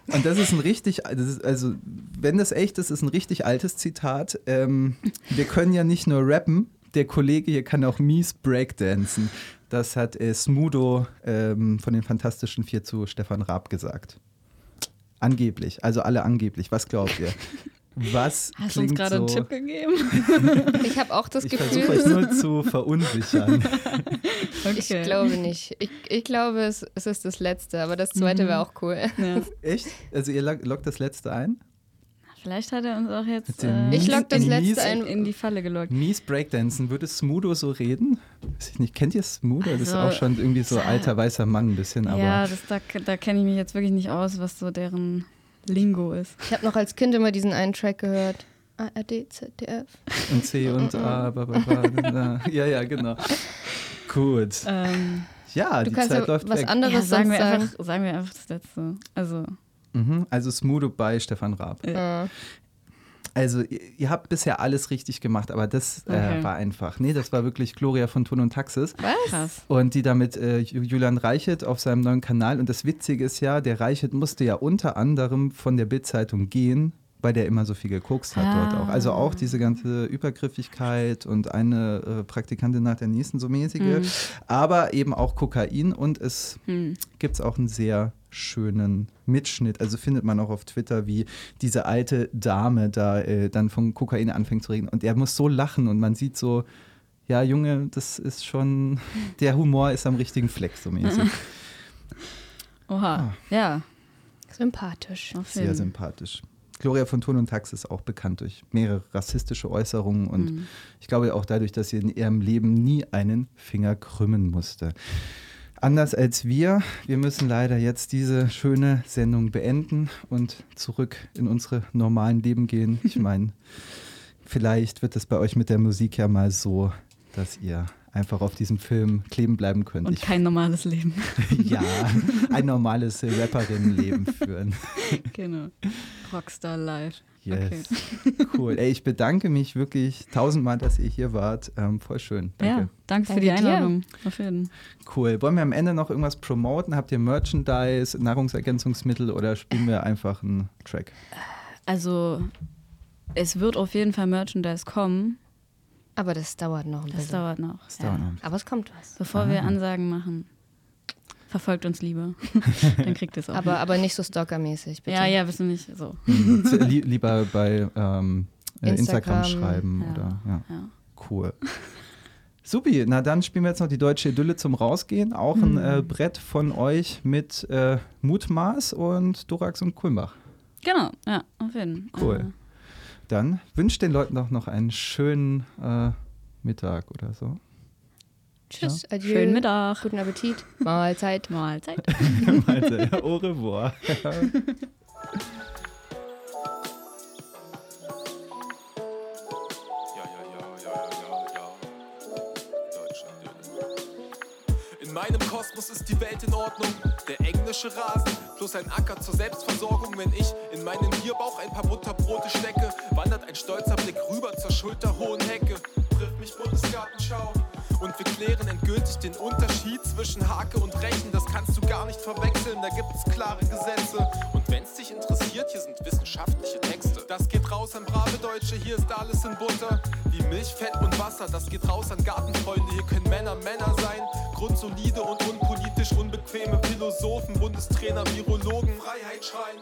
Und das ist ein richtig, ist, also wenn das echt ist, ist ein richtig altes Zitat. Ähm, wir können ja nicht nur rappen, der Kollege hier kann auch mies Breakdancen. Das hat äh, Smudo ähm, von den Fantastischen Vier zu Stefan Raab gesagt. Angeblich, also alle angeblich. Was glaubt ihr? Was Hast du uns gerade so? einen Tipp gegeben? (laughs) Ich habe auch das Ich versuche euch Gefühl. nur zu verunsichern. (laughs) Ich glaube nicht. Ich, ich glaube, es, es ist das letzte, aber das zweite Mhm. wäre auch cool. Ja. Echt? Also ihr lockt das letzte ein? Vielleicht hat er uns auch jetzt äh, Ich lock das mies- letzte in, ein. in die Falle gelockt. Mies Breakdancen, würde Smudo so reden? Weiß ich nicht. Kennt ihr Smudo? das ist Also, auch schon irgendwie so alter weißer Mann ein bisschen, aber ja, das, da, da kenne ich mich jetzt wirklich nicht aus, was so deren Lingo ist. Ich habe noch als Kind immer diesen einen Track gehört. ARD, ZDF. und C und A, (laughs) ba, ba, ba, ja, ja, genau. Gut. Ähm, Ja, Du die Zeit ja läuft was weg. anderes ja, sagen, sonst wir sagen. einfach, sagen wir einfach das Letzte. Also, Mhm, also Smudo bei Stefan Raab. Äh, Also ihr, ihr habt bisher alles richtig gemacht, aber das äh, Okay. war einfach. Nee, das war wirklich Gloria von Thun und Taxis. krass. Und die damit äh, Ju- Julian Reichelt auf seinem neuen Kanal. Und das Witzige ist ja, der Reichelt musste ja unter anderem von der Bild-Zeitung gehen, weil der immer so viel gekokst hat dort auch. Also auch diese ganze Übergriffigkeit und eine äh, Praktikantin nach der nächsten so mäßige. Mhm. Aber eben auch Kokain und es Hm. gibt es auch einen sehr schönen Mitschnitt. Also findet man auch auf Twitter, wie diese alte Dame da äh, dann von Kokain anfängt zu reden. Und er muss so lachen und man sieht so, ja, Junge, das ist schon, (laughs) der Humor ist am richtigen Fleck so mäßig. (laughs) Oha. Ja, sympathisch. auf Sehr sympathisch. Gloria von Thun und Tax ist auch bekannt durch mehrere rassistische Äußerungen und Mhm. ich glaube auch dadurch, dass sie in ihrem Leben nie einen Finger krümmen musste. Anders als wir, wir müssen leider jetzt diese schöne Sendung beenden und zurück in unsere normalen Leben gehen. Ich (laughs) meine, vielleicht wird es bei euch mit der Musik ja mal so, dass ihr einfach auf diesem Film kleben bleiben könnt. Und Ich- kein normales Leben. (laughs) ja, ein normales Rapperinnenleben führen. (laughs) genau. Rockstar Live. Yes. Cool. Ey, ich bedanke mich wirklich tausendmal, dass ihr hier wart. Ähm, voll schön. Danke. Ja, danke für Danke die dir. Einladung. Auf jeden Cool. Wollen wir am Ende noch irgendwas promoten? Habt ihr Merchandise, Nahrungsergänzungsmittel oder spielen wir einfach einen Track? Also, es wird auf jeden Fall Merchandise kommen. Aber das dauert noch ein Das bisschen. dauert noch. Das dauert noch. Aber es kommt was. Bevor wir Ansagen machen, verfolgt uns lieber. (laughs) Dann kriegt ihr es auch. Aber, aber nicht so stalkermäßig, bitte. ja, ja, du nicht so. Hm, li lieber bei ähm, äh, Instagram, Instagram, schreiben ja, oder ja. ja. Cool. Supi, na dann spielen wir jetzt noch die deutsche Idylle zum Rausgehen. Auch ein äh, Brett von euch mit äh, Mutmaß und Dorax und Kulmbach. Genau, ja, auf jeden Fall. Cool. Dann wünscht den Leuten doch noch einen schönen äh, Mittag oder so. Tschüss, Ja. adieu. Schönen Mittag. Guten Appetit. (laughs) Mahlzeit. (laughs) Mahlzeit. Ja, au revoir. Ja, ja, ja, ja, ja, ja, ja. Deutschland, ja. In meinem Kosmos ist die Welt in Ordnung. Der englische Rasen plus ein Acker zur Selbstversorgung. Wenn ich in meinen Bierbauch ein paar Butterbrote stecke, wandert ein stolzer Blick rüber zur schulterhohen Hecke. Trifft mich Bundesgartenschau. Und wir klären endgültig den Unterschied zwischen Hake und Rechen. Das kannst du gar nicht verwechseln, da gibt es klare Gesetze. Und wenn's dich interessiert, hier sind wissenschaftliche Texte. Das geht raus an brave Deutsche, hier ist alles in Butter. Wie Milch, Fett und Wasser, das geht raus an Gartenfreunde. Hier können Männer Männer sein. Grundsolide und unpolitisch unbequeme Philosophen, Bundestrainer, Virologen. Freiheit schreien.